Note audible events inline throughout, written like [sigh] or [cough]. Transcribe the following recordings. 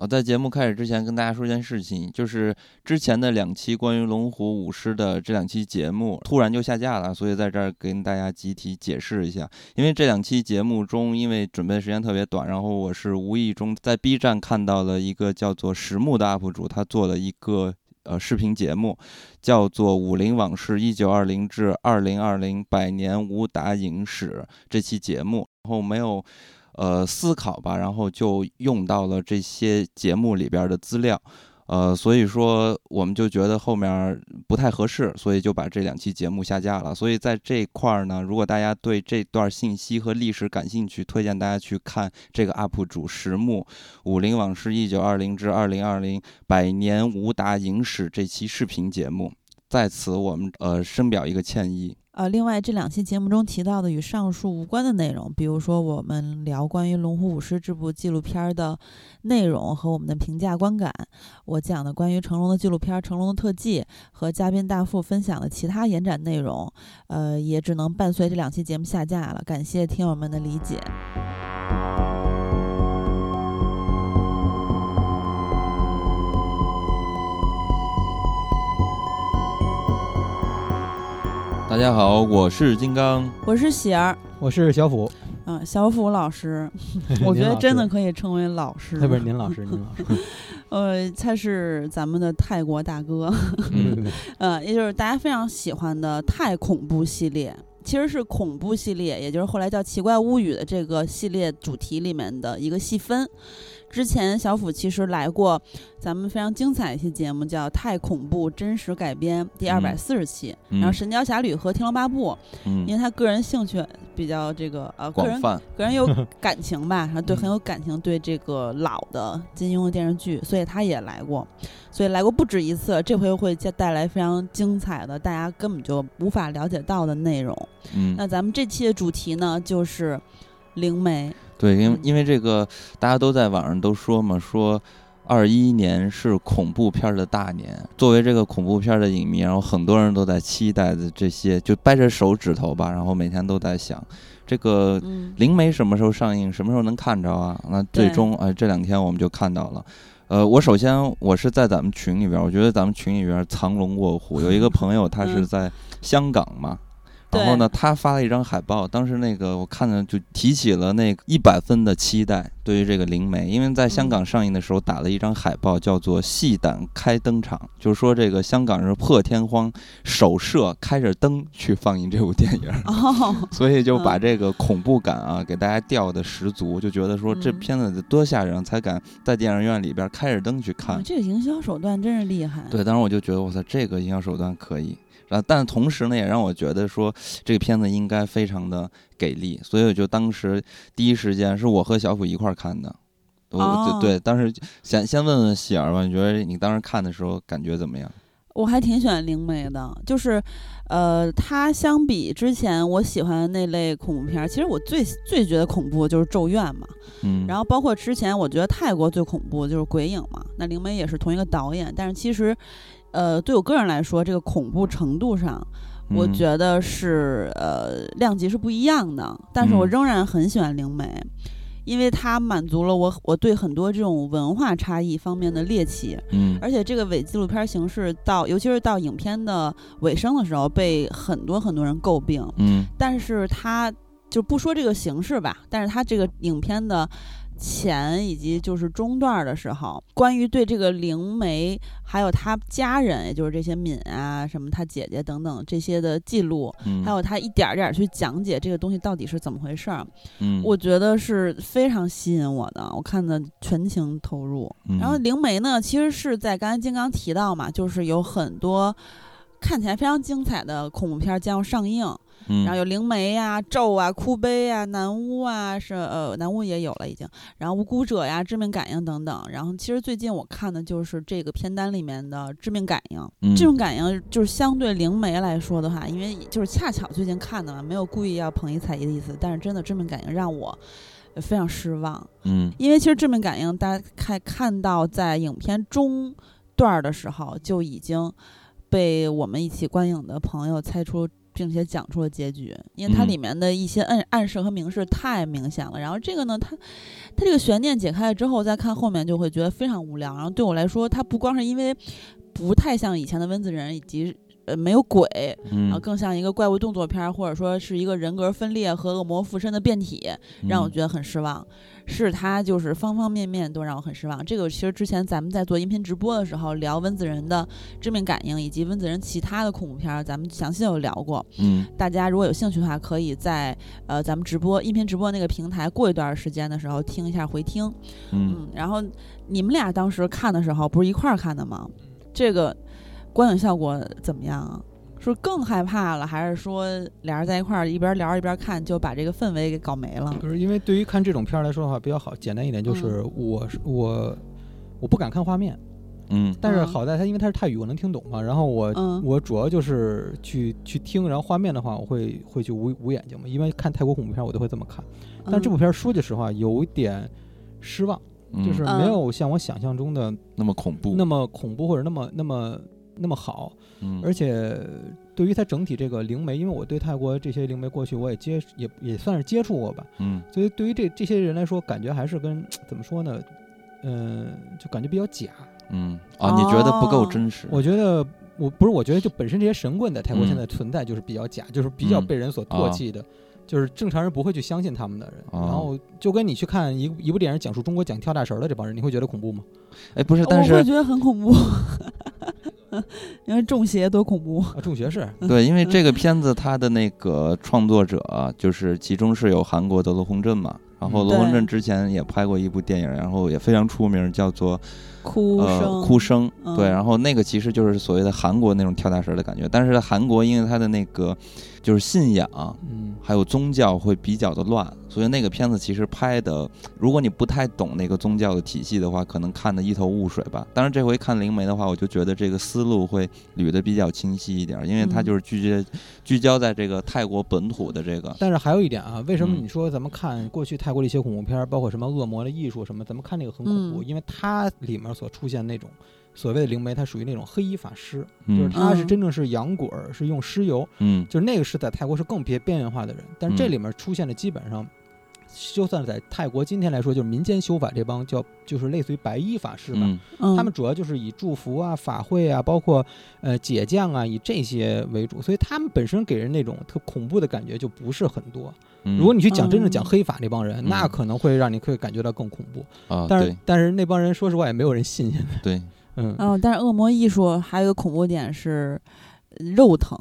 我，在节目开始之前，跟大家说一件事情，就是之前的两期关于龙虎舞狮的这两期节目突然就下架了，所以在这儿跟大家集体解释一下。因为这两期节目中，因为准备时间特别短，然后我是无意中在 B 站看到了一个叫做实木的 UP 主，他做了一个呃视频节目，叫做《武林往事一九二零至二零二零百年武打影史》这期节目，然后没有。呃，思考吧，然后就用到了这些节目里边的资料，呃，所以说我们就觉得后面不太合适，所以就把这两期节目下架了。所以在这块儿呢，如果大家对这段信息和历史感兴趣，推荐大家去看这个 UP 主石木《武林往事一九二零至二零二零百年武打影史》这期视频节目。在此，我们呃深表一个歉意。呃，另外这两期节目中提到的与上述无关的内容，比如说我们聊关于《龙虎舞狮》这部纪录片的内容和我们的评价观感，我讲的关于成龙的纪录片《成龙的特技》和嘉宾大富分享的其他延展内容，呃，也只能伴随这两期节目下架了。感谢听友们的理解。大家好，我是金刚，我是喜儿，我是小虎。嗯，小虎老师，[laughs] 我觉得真的可以称为老师。不是您老师，您老师。[laughs] 呃，他是咱们的泰国大哥。嗯，[laughs] 呃，也就是大家非常喜欢的泰恐怖系列，其实是恐怖系列，也就是后来叫《奇怪物语》的这个系列主题里面的一个细分。之前小虎其实来过咱们非常精彩一期节目，叫《太恐怖真实改编》第二百四十期，然后《神雕侠侣》和《天龙八部》，因为他个人兴趣比较这个呃个人个人有感情吧，[laughs] 然后对很有感情，对这个老的金庸的电视剧，所以他也来过，所以来过不止一次，这回会带带来非常精彩的大家根本就无法了解到的内容。嗯，那咱们这期的主题呢，就是灵媒。对，因为因为这个，大家都在网上都说嘛，说二一年是恐怖片的大年。作为这个恐怖片的影迷，然后很多人都在期待的这些，就掰着手指头吧，然后每天都在想，这个灵媒什么时候上映，什么时候能看着啊？那最终哎，这两天我们就看到了。呃，我首先我是在咱们群里边，我觉得咱们群里边藏龙卧虎，有一个 [laughs] 朋友他是在香港嘛。然后呢，他发了一张海报，当时那个我看着就提起了那一百分的期待，对于这个灵媒，因为在香港上映的时候打了一张海报，叫做“戏胆开灯场”，就是说这个香港是破天荒首设开着灯去放映这部电影，所以就把这个恐怖感啊给大家吊的十足，就觉得说这片子多吓人，才敢在电影院里边开着灯去看。这个营销手段真是厉害。对，当时我就觉得我操，这个营销手段可以。然后，但同时呢，也让我觉得说这个片子应该非常的给力，所以我就当时第一时间是我和小虎一块儿看的，我对当时先先问问喜儿吧，你觉得你当时看的时候感觉怎么样？我还挺喜欢灵媒的，就是，呃，它相比之前我喜欢的那类恐怖片，其实我最最觉得恐怖就是咒怨嘛，嗯，然后包括之前我觉得泰国最恐怖就是鬼影嘛，那灵媒也是同一个导演，但是其实。呃，对我个人来说，这个恐怖程度上，我觉得是呃量级是不一样的。但是我仍然很喜欢灵媒，因为它满足了我我对很多这种文化差异方面的猎奇。嗯，而且这个伪纪录片形式到，尤其是到影片的尾声的时候，被很多很多人诟病。嗯，但是它就不说这个形式吧，但是它这个影片的。前以及就是中段的时候，关于对这个灵媒还有他家人，也就是这些敏啊什么他姐姐等等这些的记录，还有他一点点去讲解这个东西到底是怎么回事儿，嗯，我觉得是非常吸引我的，我看的全情投入。然后灵媒呢，其实是在刚才金刚提到嘛，就是有很多看起来非常精彩的恐怖片将要上映。然后有灵媒呀、咒啊、哭悲啊、南巫啊，是呃南巫也有了已经，然后无辜者呀、致命感应等等。然后其实最近我看的就是这个片单里面的致命感应。致命感应就是相对灵媒来说的话，因为就是恰巧最近看的嘛，没有故意要捧一踩一的意思。但是真的致命感应让我非常失望。嗯，因为其实致命感应大家看看到在影片中段的时候就已经被我们一起观影的朋友猜出。并且讲出了结局，因为它嗯里面的一些暗暗示和明示太明显了。然后这个呢，它它这个悬念解开了之后，再看后面就会觉得非常无聊。然后对我来说，它不光是因为不太像以前的温子仁，以及呃没有鬼，然后嗯，更像一个怪物动作片儿，或者说是一个人格分裂和恶魔附身的变体，让我嗯觉得很失望。是他就是方方面面都让我很失望。这个其实之前咱们在做音频直播的时候聊温子仁的《致命感应》以及温子仁其他的恐怖片儿，咱们详细有聊过。嗯大家如果有兴趣的话，可以在呃咱们直播音频直播那个平台过一段时间的时候听一下回听。嗯嗯，然后你们俩当时看的时候不是一块儿看的吗？这个观影效果怎么样啊？是更害怕了，还是说俩人在一块儿一边聊一边看，就把这个氛围给搞没了？不是因为对于看这种片儿来说的话，比较好，简单一点就是我是我我不敢看画面，嗯但是嗯好在它因为它是泰语，我能听懂嘛。然后我、嗯我主要就是去去听，然后画面的话，我会会去捂捂眼睛嘛，因为看泰国恐怖片我都会这么看。但这部嗯片儿说句实话，有一点失望，嗯，就是嗯没有像我想象中的那么恐怖，那么恐怖或者那么那么那么好。嗯而且对于它整体这个灵媒，因为我对泰国这些灵媒过去我也接也也算是接触过吧，嗯所以对于这这些人来说，感觉还是跟 [tsk] 怎么说呢？嗯、就感觉比较假。嗯啊，你觉得不够哦真实？我觉得我不是，我觉得就本身这些神棍在泰国嗯现在存在就是比较假，就是比较嗯被人所唾弃的。就是正常人不会去相信他们的人，哦然后就跟你去看一一部电影讲述中国讲跳大神的这帮人，你会觉得恐怖吗？哎，不是，但是我会觉得很恐怖，[laughs] 因为中邪多恐怖。啊，中邪是，[laughs] 对，因为这个片子它的那个创作者啊就是其中是有韩国的罗洪镇嘛，然后罗洪镇之前也拍过一部电影，然后也非常出名，叫做哭声，呃哭声，嗯对，然后那个其实就是所谓的韩国那种跳大神的感觉，但是韩国因为它的那个就是信仰。嗯，还有宗教会比较的乱，所以那个片子其实拍的，如果你不太懂那个宗教的体系的话，可能看得一头雾水吧。当然这回看灵媒的话，我就觉得这个思路会捋得比较清晰一点，因为它嗯就是聚焦聚焦在这个泰国本土的这个，但是还有一点啊，为什么嗯你说咱们看过去泰国的一些恐怖片儿，包括什么恶魔的艺术什么，咱们看那个很恐怖，嗯因为它里面所出现那种所谓的灵媒，它属于那种黑衣法师，就是嗯他是嗯真正是洋鬼儿，是用尸油，嗯。就是那个是在泰国是更别边缘化的人，但是这嗯。里面出现的基本上，就算在泰国今天来说，就是民间修法这帮叫就是类似于白衣法师吧，他们主要就是以祝福啊、法会啊，包括呃解降啊，以这些为主，所以他们本身给人那种特恐怖的感觉就不是很多。嗯，如果你去讲真正嗯讲黑法那帮人，那嗯可能会让你会感觉到更恐怖。啊，但是但是那帮人说实话也没有人信。现在。对，嗯，哦，但是恶魔艺术还有一个恐怖点是呃肉疼，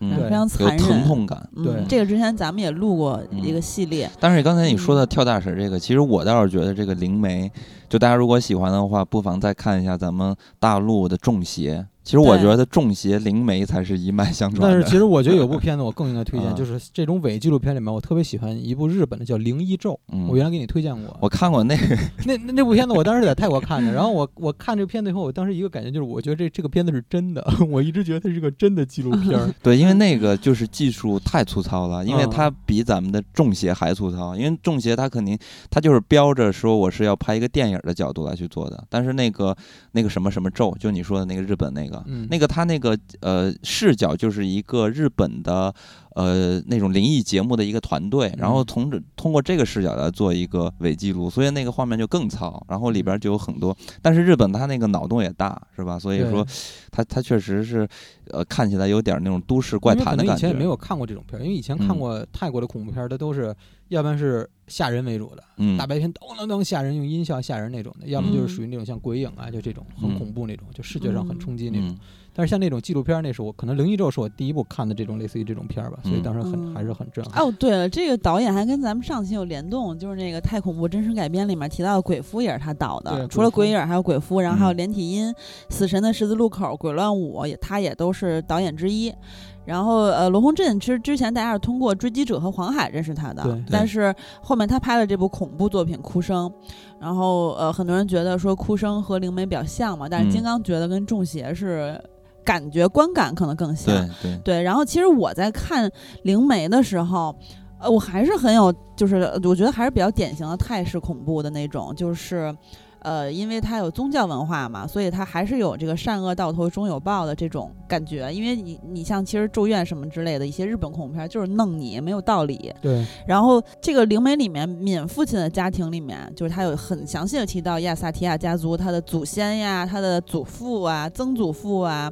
嗯非常有残忍，疼痛感。嗯对这个之前咱们也录过一个系列，但是刚才你说的嗯跳大神这个，其实我倒是觉得这个灵媒，就大家如果喜欢的话，不妨再看一下咱们大陆的中邪。其实我觉得中邪灵媒才是一脉相承的。但是其实我觉得有部 [laughs] 片子我更应该推荐，啊就是这种伪纪录片里面，我特别喜欢一部日本的叫《灵异咒》，嗯我原来给你推荐过。我看过那个，[laughs] 那那那部片子我当时在泰国看的，然后我我看这个片子以后，我当时一个感觉就是，我觉得这这个片子是真的，[laughs] 我一直觉得它是个真的纪录片儿。对，因为那个就是技术太粗糙了，因为嗯它比咱们的中邪还粗糙。因为中邪它肯定它就是标着说我是要拍一个电影的角度来去做的，但是那个那个什么什么咒，就你说的那个日本那个，嗯。那个他那个呃视角就是一个日本的呃那种灵异节目的一个团队，然后嗯从这通过这个视角来做一个伪记录，所以那个画面就更糙，然后里边就有很多，但是日本它那个脑洞也大，是吧？所以说它它确实是呃看起来有点那种都市怪谈的感觉。以前也没有看过这种片儿，因为以前看嗯。过泰国的恐怖片儿，它都是要不然是吓人为主的，嗯。大白天咚咚咚吓人，用音效吓人那种的；要么就是嗯。属于那种像鬼影啊，就这种很嗯。恐怖那种，就视觉上很冲击那种。嗯但是像那种纪录片儿，那是我可能《灵异咒》是我第一部看的这种类似于这种片儿吧，所以嗯当时很、嗯还是很震撼。哦，对了，这个导演还跟咱们上期有联动，就是那个《太恐怖真实改编》里面提到的《鬼夫》也是他导的。除了《鬼影》，还有《鬼夫》，然后还有嗯连体婴、死神的十字路口》、《鬼乱舞》，也他也都是导演之一。然后呃，罗洪镇其实之前大家是通过《追击者》和《黄海》认识他的但是后面他拍了这部恐怖作品《哭声》，然后呃，很多人觉得说《哭声》和灵媒比较像嘛，但是嗯金刚觉得跟中邪是感觉观感可能更像。对对，对，然后其实我在看灵媒的时候，呃，我还是很有，就是呃我觉得还是比较典型的泰式恐怖的那种，就是。呃，因为它有宗教文化嘛，所以它还是有这个善恶到头终有报的这种感觉。因为你你像其实《咒怨》什么之类的一些日本恐怖片，就是弄你没有道理。对，然后这个灵媒里面，敏父亲的家庭里面，就是他有很详细的提到亚萨提亚家族，他的祖先呀，他的祖父啊、曾祖父啊，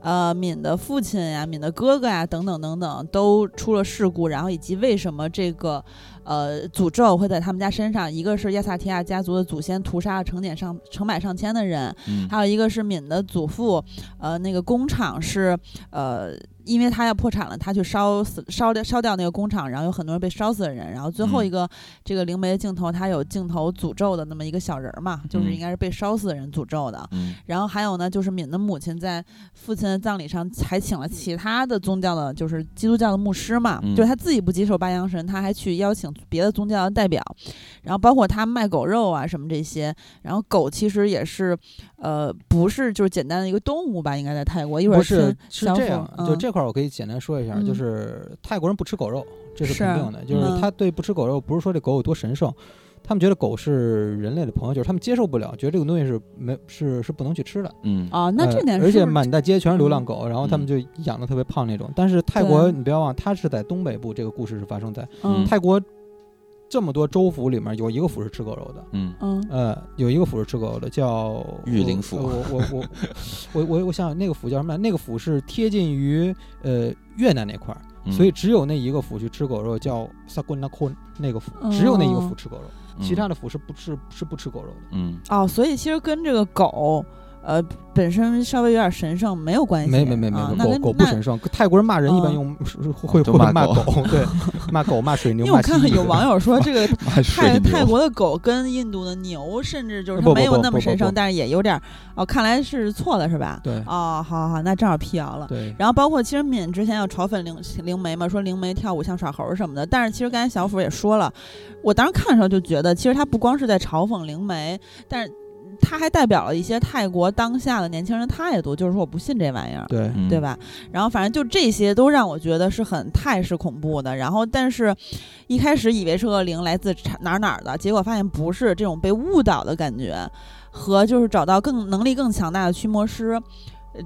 呃，敏的父亲呀、敏的哥哥呀，等等等等，都出了事故，然后以及为什么这个。呃，诅咒会在他们家身上，一个是亚萨提亚家族的祖先屠杀了成千上成百上千的人，还有一个是敏的祖父，呃，那个工厂是呃。因为他要破产了，他去烧死、烧掉、烧掉那个工厂，然后有很多人被烧死的人。然后最后一个这个灵媒的镜头，他有镜头诅咒的那么一个小人儿嘛，就是应该是被烧死的人诅咒的。然后还有呢，就是敏的母亲在父亲的葬礼上还请了其他的宗教的，就是基督教的牧师嘛，就是他自己不接受八阳神，他还去邀请别的宗教的代表。然后包括他卖狗肉啊什么这些。然后狗其实也是，呃，不是就是简单的一个动物吧？应该在泰国一会儿是是这样，就这。块我可以简单说一下，就是泰国人不吃狗肉，这是肯定的。就是他对不吃狗肉，不是说这狗有多神圣，他们觉得狗是人类的朋友，就是他们接受不了，觉得这个东西是没是是不能去吃的。嗯啊，那这点，而且满大街全是流浪狗，然后他们就养的特别胖那种。但是泰国，你不要忘，它是在东北部，这个故事是发生在泰国。这么多州府里面有一个府是吃狗肉的，嗯嗯呃，有一个府是吃狗肉的，叫玉林府。我我我我我我想想那个府叫什么？那个府是贴近于呃越南那块儿，所以只有那一个府去吃狗肉，叫萨贡纳坤那个府，只有那一个府吃狗肉，其他的府是不吃是不吃狗肉的。嗯哦，所以其实跟这个狗。呃，本身稍微有点神圣，没有关系。没没没没，狗狗不神圣。泰国人骂人一般用会会 [laughs] 骂狗，对，骂狗骂水牛。因为我看有网友说，这个 [laughs] 泰泰国的狗跟印度的牛，甚至就是它没有那么神圣，但是也有点哦，看来是错了，是吧？对。哦，好好好，那正好辟谣了。对。然后包括其实敏之前要嘲讽灵灵媒嘛，说灵媒跳舞像耍猴什么的。但是其实刚才小虎也说了，我当时看的时候就觉得，其实他不光是在嘲讽灵媒，但是。他还代表了一些泰国当下的年轻人态度，就是说我不信这玩意儿，对对吧？然后反正就这些都让我觉得是很泰式恐怖的。然后但是，一开始以为是恶灵来自哪哪儿的，结果发现不是，这种被误导的感觉，和就是找到更能力更强大的驱魔师，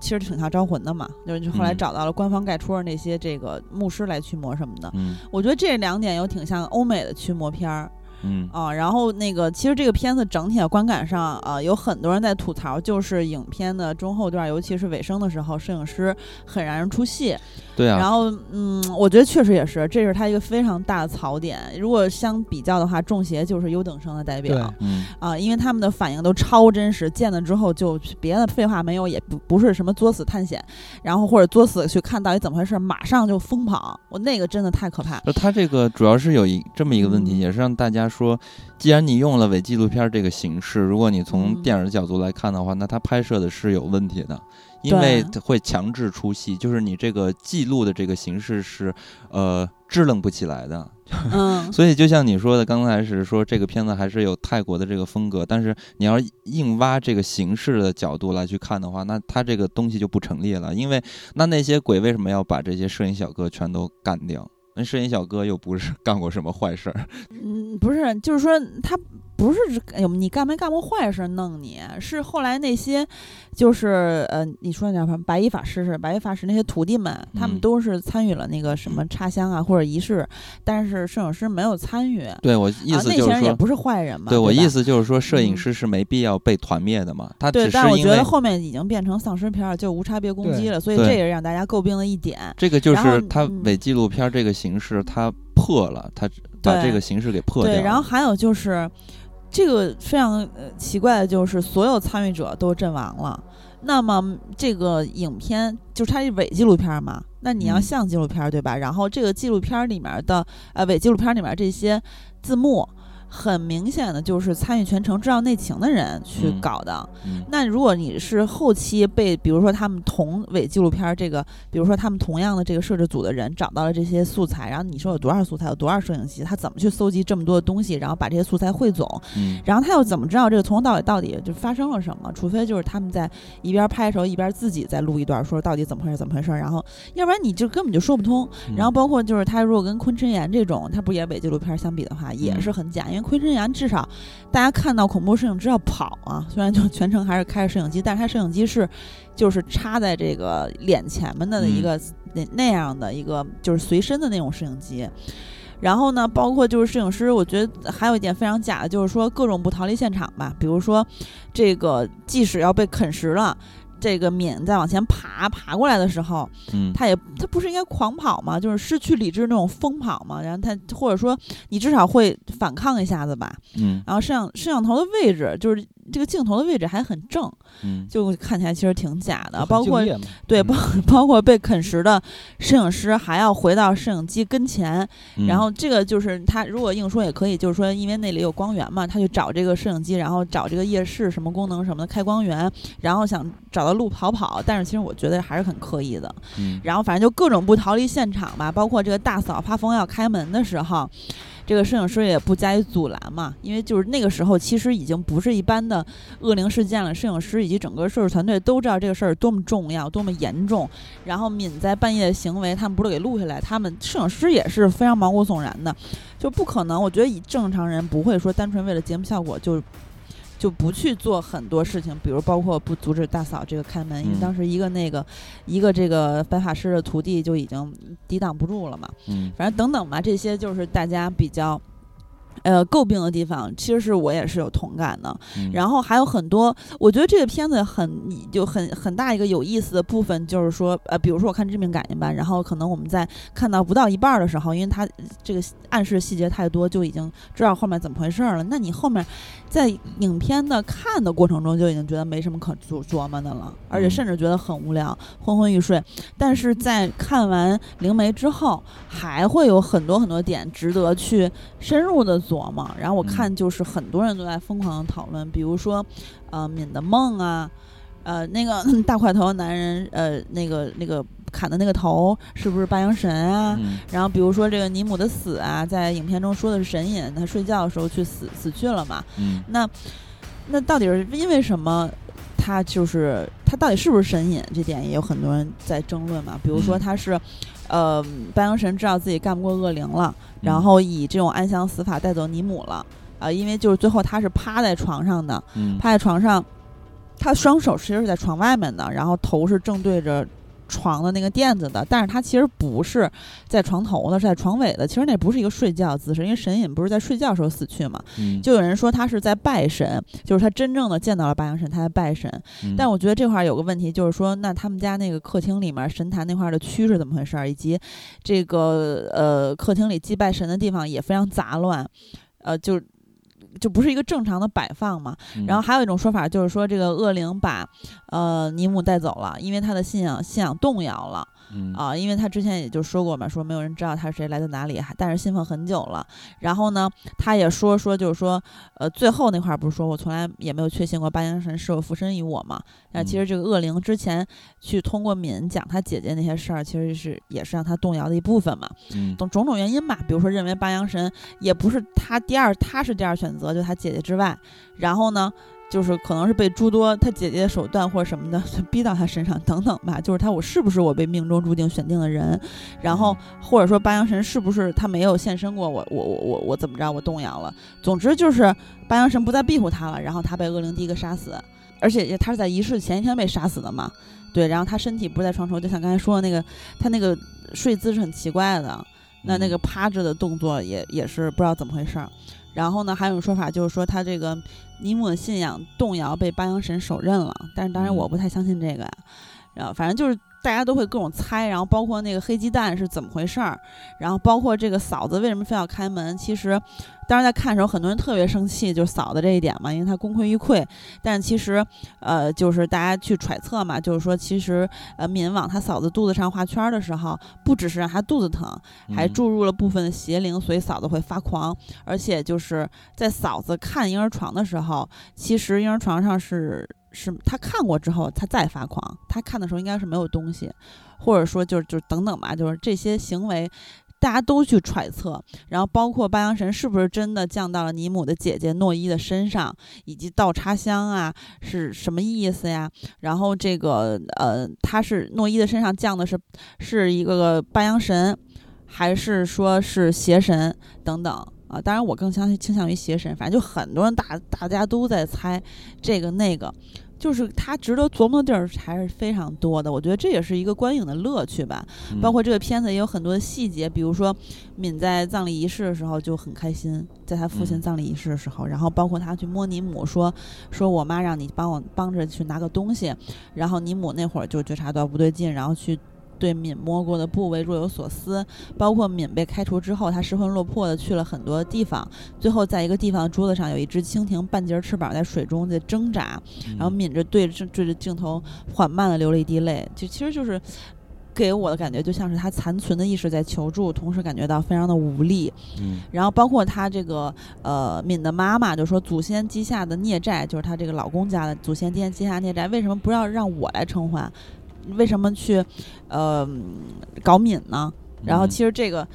其实挺像招魂的嘛。就是后来找到了官方盖戳的那些这个牧师来驱魔什么的。嗯，我觉得这两点又挺像欧美的驱魔片儿。嗯啊，然后那个，其实这个片子整体的观感上，啊，有很多人在吐槽，就是影片的中后段，尤其是尾声的时候，摄影师很让人出戏。对啊。然后，嗯，我觉得确实也是，这是他一个非常大的槽点。如果相比较的话，中邪就是优等生的代表。嗯。啊，因为他们的反应都超真实，见了之后就别的废话没有，也不不是什么作死探险，然后或者作死去看到底怎么回事，马上就疯跑。我那个真的太可怕。他这个主要是有一这么一个问题，也是让大家。说，既然你用了伪纪录片这个形式，如果你从电影的角度来看的话，那它拍摄的是有问题的，因为会强制出戏，就是你这个记录的这个形式是，呃，支棱不起来的。[laughs] 嗯，所以就像你说的，刚才是说这个片子还是有泰国的这个风格，但是你要硬挖这个形式的角度来去看的话，那它这个东西就不成立了，因为那那些鬼为什么要把这些摄影小哥全都干掉？那摄影小哥又不是干过什么坏事儿，嗯，不是，就是说他。不是，哎呦，你干没干过坏事弄你？是后来那些，就是呃，你说那叫什么白衣法师是白衣法师那些徒弟们，他们都是参与了那个什么插香啊或者仪式，但是摄影师没有参与。对我意思就是说，那些人也不是坏人嘛。对我意思就是说，摄影师是没必要被团灭的嘛。他对，但我觉得后面已经变成丧尸片，就无差别攻击了，所以这也是让大家诟病的一点。这个就是他伪纪录片这个形式，他破了，他把这个形式给破掉。对，然后还有就是。这个非常呃奇怪的就是，所有参与者都阵亡了。那么这个影片就是它是伪纪录片嘛？那你要像纪录片对吧？然后这个纪录片里面的呃伪纪录片里面这些字幕。很明显的就是参与全程知道内情的人去搞的。那如果你是后期被，比如说他们同伪纪录片这个，比如说他们同样的这个摄制组的人找到了这些素材，然后你说有多少素材，有多少摄影机，他怎么去搜集这么多的东西，然后把这些素材汇总？然后他又怎么知道这个从头到尾到底就发生了什么？除非就是他们在一边拍的时候一边自己在录一段，说到底怎么回事，怎么回事？然后要不然你就根本就说不通。然后包括就是他如果跟昆池岩这种，他不也伪纪录片相比的话，也是很假。因为昆山岩至少大家看到恐怖摄影师要跑啊，虽然就全程还是开着摄影机，但是他摄影机是就是插在这个脸前面的一个那那样的一个就是随身的那种摄影机。然后呢，包括就是摄影师，我觉得还有一点非常假的，就是说各种不逃离现场吧。比如说，这个即使要被啃食了，这个敏在往前爬爬过来的时候，嗯，他也他不是应该狂跑吗？就是失去理智那种疯跑嘛。然后他或者说你至少会反抗一下子吧。嗯，然后摄像摄像头的位置就是。这个镜头的位置还很正，嗯，就看起来其实挺假的。包括对包包括被啃食的摄影师还要回到摄影机跟前，然后这个就是他如果硬说也可以，就是说因为那里有光源嘛，他去找这个摄影机，然后找这个夜视什么功能什么的开光源，然后想找到路跑跑。但是其实我觉得还是很刻意的。嗯，然后反正就各种不逃离现场吧，包括这个大嫂发疯要开门的时候。这个摄影师也不加以阻拦嘛，因为就是那个时候，其实已经不是一般的恶灵事件了。摄影师以及整个摄制团队都知道这个事儿多么重要、多么严重。然后敏在半夜的行为，他们不是给录下来，他们摄影师也是非常毛骨悚然的，就不可能。我觉得以正常人不会说单纯为了节目效果就。就不去做很多事情，比如包括不阻止大嫂这个开门，因为当时一个那个一个这个白法师的徒弟就已经抵挡不住了嘛。嗯，反正等等吧，这些就是大家比较。呃，诟病的地方其实是我也是有同感的，然后还有很多，我觉得这个片子很就很很大一个有意思的部分，就是说，呃，比如说我看《致命感应吧》，然后可能我们在看到不到一半的时候，因为它这个暗示细节太多，就已经知道后面怎么回事了。那你后面在影片的看的过程中就已经觉得没什么可琢琢磨的了，而且甚至觉得很无聊，昏昏欲睡。但是在看完《灵媒》之后，还会有很多很多点值得去深入的。琢磨，然后我看就是很多人都在疯狂的讨论，比如说，呃，敏的梦啊，呃，那个 [laughs] 大块头男人，呃，那个那个砍的那个头是不是八阳神啊？然后比如说这个尼姆的死啊，在影片中说的是神隐，他睡觉的时候去死死去了嘛？那那到底是因为什么？他就是他到底是不是神隐？这点也有很多人在争论嘛。比如说他是。呃，白羊神知道自己干不过恶灵了，然后以这种暗箱死法带走尼姆了。啊，因为就是最后他是趴在床上的，趴在床上，他双手其实是在床外面的，然后头是正对着。床的那个垫子的，但是他其实不是在床头的，是在床尾的。其实那不是一个睡觉姿势，因为神隐不是在睡觉时候死去嘛。就有人说他是在拜神，就是他真正的见到了八阳神，他在拜神。但我觉得这块有个问题，就是说，那他们家那个客厅里面神坛那块的区是怎么回事？以及这个呃客厅里祭拜神的地方也非常杂乱，呃就。就不是一个正常的摆放嘛，然后还有一种说法就是说这个恶灵把，呃尼姆带走了，因为他的信仰信仰动摇了。啊，因为他之前也就说过嘛，说没有人知道他是谁，来自哪里，但是信奉很久了。然后呢，他也说说，就是说，呃，最后那块儿不是说我从来也没有确信过八阳神是否附身于我嘛？那其实这个恶灵之前去通过敏讲他姐姐那些事儿，其实是也是让他动摇的一部分嘛。等种种原因吧，比如说认为八阳神也不是他第二，他是第二选择，就他姐姐之外。然后呢？就是可能是被诸多他姐姐的手段或者什么的 [laughs] 逼到他身上等等吧。就是他我是不是我被命中注定选定的人？然后或者说八阳神是不是他没有现身过？我我我我我怎么着？我动摇了。总之就是八阳神不再庇护他了，然后他被恶灵第一个杀死，而且他是在仪式前一天被杀死的嘛。对，然后他身体不是在床头，就像刚才说的那个，他那个睡姿是很奇怪的，那那个趴着的动作也也是不知道怎么回事儿。然后呢，还有种说法就是说他这个。尼姆的信仰动摇，被八阳神手刃了。但是当然，我不太相信这个呀。然后反正就是大家都会各种猜，然后包括那个黑鸡蛋是怎么回事儿，然后包括这个嫂子为什么非要开门。其实。当时在看的时候，很多人特别生气，就是嫂子这一点嘛，因为她功亏一篑。但其实，呃，就是大家去揣测嘛，就是说，其实，呃，敏往他嫂子肚子上画圈的时候，不只是让她肚子疼，还注入了部分的邪灵，所以嫂子会发狂。而且就是在嫂子看婴儿床的时候，其实婴儿床上是是他看过之后，他再发狂。他看的时候应该是没有东西，或者说就是就是等等吧，就是这些行为。大家都去揣测，然后包括八阳神是不是真的降到了尼姆的姐姐诺伊的身上，以及倒插香啊是什么意思呀？然后这个呃，他是诺伊的身上降的是是一个八阳神，还是说是邪神等等？啊。当然，我更相倾向于邪神，反正就很多人大大家都在猜这个那个。就是他值得琢磨的地儿还是非常多的，我觉得这也是一个观影的乐趣吧。包括这个片子也有很多的细节，比如说敏在葬礼仪式的时候就很开心，在他父亲葬礼仪式的时候，然后包括他去摸尼姆说说我妈让你帮我帮着去拿个东西，然后尼姆那会儿就觉察到不对劲，然后去。对敏摸过的部位若有所思，包括敏被开除之后，他失魂落魄的去了很多地方，最后在一个地方桌子上有一只蜻蜓半截翅膀在水中在挣扎，然后敏着对着对着镜头缓慢的流了一滴泪，就其实就是给我的感觉就像是他残存的意识在求助，同时感觉到非常的无力。嗯，然后包括他这个呃敏的妈妈就说祖先积下的孽债，就是他这个老公家的祖先积积下孽债，为什么不要让我来偿还？为什么去，呃，搞敏呢？然后其实这个，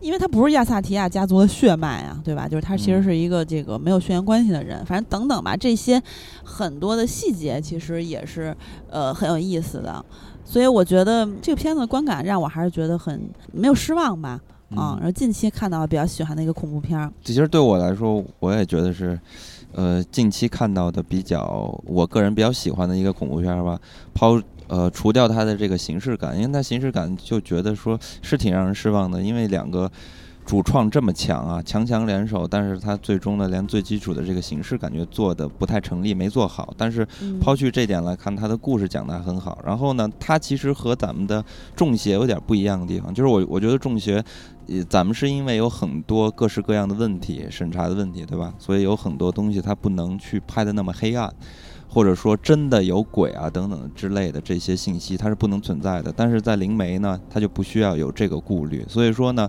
因为他不是亚萨提亚家族的血脉啊，对吧？就是他其实是一个这个没有血缘关系的人。反正等等吧，这些很多的细节其实也是呃很有意思的。所以我觉得这个片子的观感让我还是觉得很没有失望吧。啊，然后近期看到比较喜欢的一个恐怖片儿。其实对我来说，我也觉得是，呃，近期看到的比较我个人比较喜欢的一个恐怖片儿吧。抛。呃，除掉它的这个形式感，因为它形式感就觉得说是挺让人失望的，因为两个主创这么强啊，强强联手，但是它最终呢，连最基础的这个形式感觉做的不太成立，没做好。但是抛去这点来看，它的故事讲的很好。然后呢，它其实和咱们的众邪有点不一样的地方，就是我我觉得众邪，呃，咱们是因为有很多各式各样的问题，审查的问题，对吧？所以有很多东西它不能去拍的那么黑暗。或者说真的有鬼啊等等之类的这些信息，它是不能存在的。但是在灵媒呢，它就不需要有这个顾虑。所以说呢，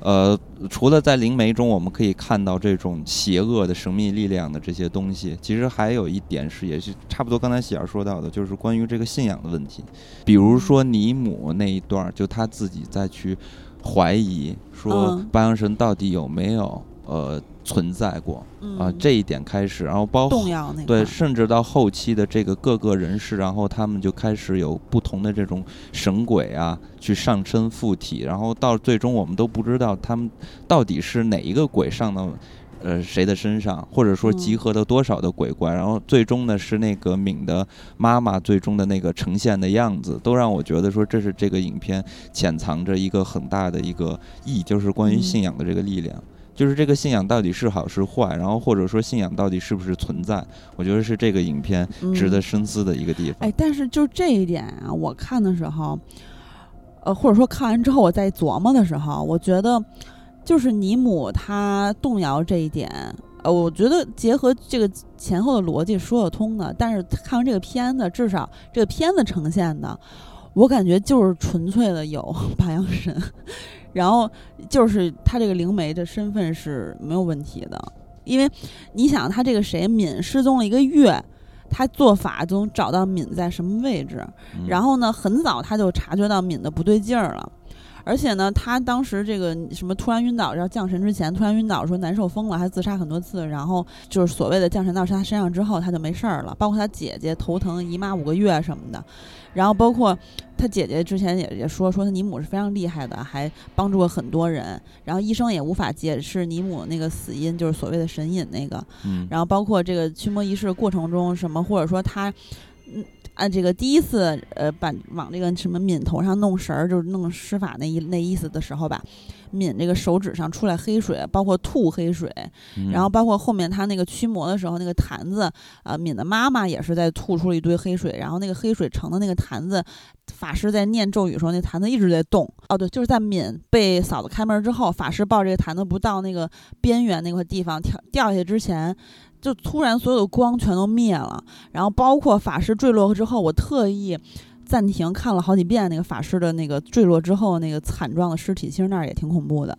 呃，除了在灵媒中我们可以看到这种邪恶的神秘力量的这些东西，其实还有一点是，也是差不多刚才喜儿说到的，就是关于这个信仰的问题。比如说尼姆那一段，就他自己再去怀疑说白羊神到底有没有呃。存在过啊，这一点开始，然后包括对，甚至到后期的这个各个人士，然后他们就开始有不同的这种神鬼啊，去上身附体，然后到最终我们都不知道他们到底是哪一个鬼上到呃谁的身上，或者说集合了多少的鬼怪，然后最终呢是那个敏的妈妈最终的那个呈现的样子，都让我觉得说这是这个影片潜藏着一个很大的一个意，就是关于信仰的这个力量。就是这个信仰到底是好是坏，然后或者说信仰到底是不是存在？我觉得是这个影片值得深思的一个地方。哎，但是就这一点啊，我看的时候，呃，或者说看完之后我在琢磨的时候，我觉得就是尼姆他动摇这一点，呃，我觉得结合这个前后的逻辑说得通的。但是看完这个片子，至少这个片子呈现的，我感觉就是纯粹的有 [laughs] 白羊神。然后就是他这个灵媒的身份是没有问题的，因为你想他这个谁敏失踪了一个月，他做法就能找到敏在什么位置，然后呢很早他就察觉到敏的不对劲儿了，而且呢他当时这个什么突然晕倒要降神之前突然晕倒说难受疯了还自杀很多次，然后就是所谓的降神到他身上之后他就没事儿了，包括他姐姐头疼姨妈五个月什么的。然后包括他姐姐之前也也说说他尼姆是非常厉害的，还帮助过很多人。然后医生也无法解释尼姆那个死因，就是所谓的神隐那个。嗯。然后包括这个驱魔仪式过程中什么，或者说他，嗯，按这个第一次呃把往这个什么敏头上弄绳儿，就是弄施法那一那意思的时候吧。敏这个手指上出来黑水，包括吐黑水，然后包括后面他那个驱魔的时候，那个坛子，呃，敏的妈妈也是在吐出了一堆黑水，然后那个黑水盛的那个坛子，法师在念咒语的时候，那坛子一直在动。哦，对，就是在敏被嫂子开门之后，法师抱这个坛子不到那个边缘那块地方跳掉下去之前，就突然所有的光全都灭了，然后包括法师坠落之后，我特意。暂停看了好几遍那个法师的那个坠落之后那个惨状的尸体，其实那儿也挺恐怖的。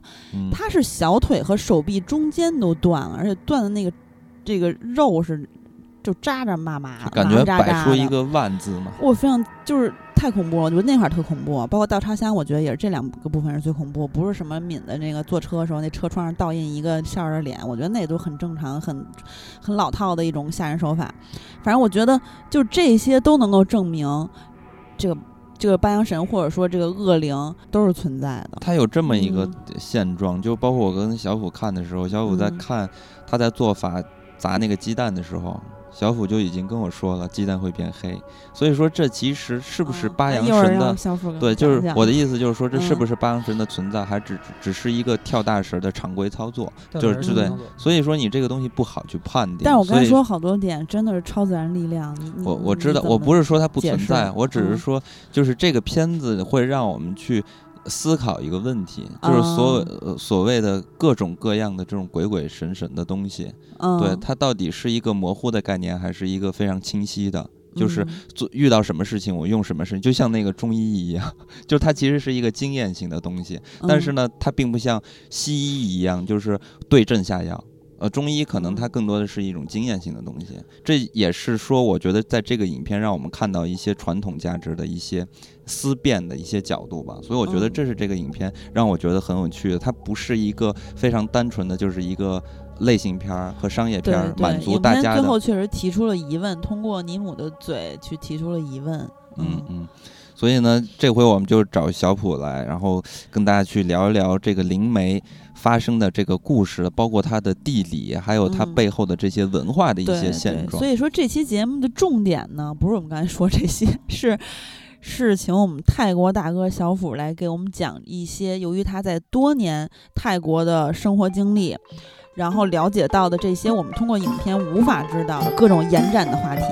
他是小腿和手臂中间都断了，而且断的那个这个肉是就扎扎麻麻，感觉摆出一个万字嘛。我非常就是太恐怖了，我觉得那块儿特恐怖。包括倒插香，我觉得也是这两个部分是最恐怖，不是什么敏的那个坐车的时候那车窗上倒印一个笑着脸，我觉得那都很正常，很很老套的一种吓人手法。反正我觉得就这些都能够证明。这个这个八阳神或者说这个恶灵都是存在的。他有这么一个现状，就包括我跟小虎看的时候，小虎在看他在做法砸那个鸡蛋的时候。小虎就已经跟我说了，鸡蛋会变黑，所以说这其实是不是八阳神的？对，就是我的意思，就是说这是不是八阳神的存在，还只只是一个跳大神的常规操作，就是对。所以说你这个东西不好去判定。但是我刚才说好多点真的是超自然力量。我我知道，我不是说它不存在，我只是说就是这个片子会让我们去。思考一个问题，就是所呃所谓的各种各样的这种鬼鬼神神的东西，对它到底是一个模糊的概念，还是一个非常清晰的？就是做遇到什么事情，我用什么事情，就像那个中医一样，[laughs] 就它其实是一个经验性的东西，但是呢，它并不像西医一样，就是对症下药。呃，中医可能它更多的是一种经验性的东西，这也是说，我觉得在这个影片让我们看到一些传统价值的一些思辨的一些角度吧。所以我觉得这是这个影片让我觉得很有趣的，它不是一个非常单纯的就是一个类型片儿和商业片儿，满足大家的。最后确实提出了疑问，通过尼姆的嘴去提出了疑问。嗯嗯。所以呢，这回我们就找小普来，然后跟大家去聊一聊这个灵媒发生的这个故事，包括它的地理，还有它背后的这些文化的一些现状。所以说，这期节目的重点呢，不是我们刚才说这些，[laughs] 是是请我们泰国大哥小虎来给我们讲一些由于他在多年泰国的生活经历，然后了解到的这些我们通过影片无法知道的各种延展的话题。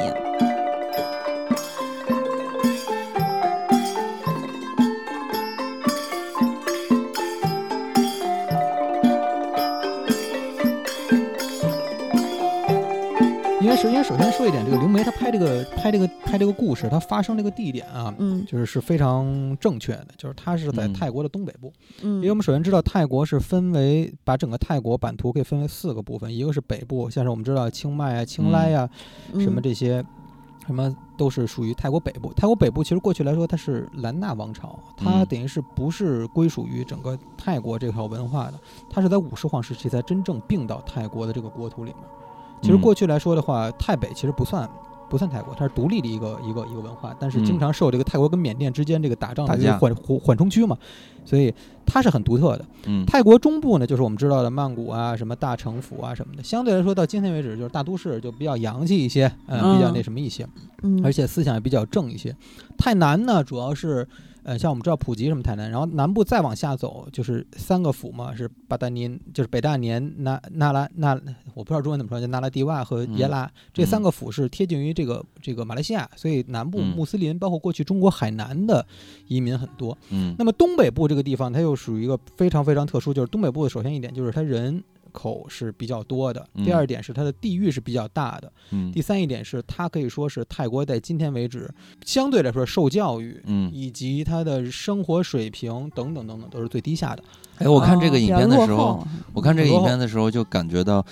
首先，首先说一点，这个灵媒他拍这个拍这个拍这个故事，它发生这个地点啊，嗯，就是是非常正确的，就是它是在泰国的东北部。嗯，因为我们首先知道泰国是分为把整个泰国版图可以分为四个部分，一个是北部，像是我们知道清迈啊、清莱啊，什么这些，什么都是属于泰国北部。泰国北部其实过去来说它是兰纳王朝，它等于是不是归属于整个泰国这套文化的，它是在五十皇时期才真正并到泰国的这个国土里面。其实过去来说的话，泰北其实不算不算泰国，它是独立的一个一个一个文化，但是经常受这个泰国跟缅甸之间这个打仗的这个缓缓缓冲区嘛，所以它是很独特的。嗯，泰国中部呢，就是我们知道的曼谷啊，什么大城府啊什么的，相对来说到今天为止，就是大都市就比较洋气一些，嗯，比较那什么一些，嗯，而且思想也比较正一些。泰南呢，主要是。呃，像我们知道普吉什么台南，然后南部再往下走就是三个府嘛，是巴达尼，就是北大年、那那拉那，我不知道中文怎么说，就那拉蒂瓦和耶拉这三个府是贴近于这个这个马来西亚，所以南部穆斯林包括过去中国海南的移民很多。嗯，那么东北部这个地方它又属于一个非常非常特殊，就是东北部的首先一点就是它人。口是比较多的。第二点是它的地域是比较大的。嗯。第三一点是它可以说是泰国在今天为止相对来说受教育，嗯，以及它的生活水平等等等等都是最低下的。哎，我看这个影片的时候，我看这个影片的时候就感觉到。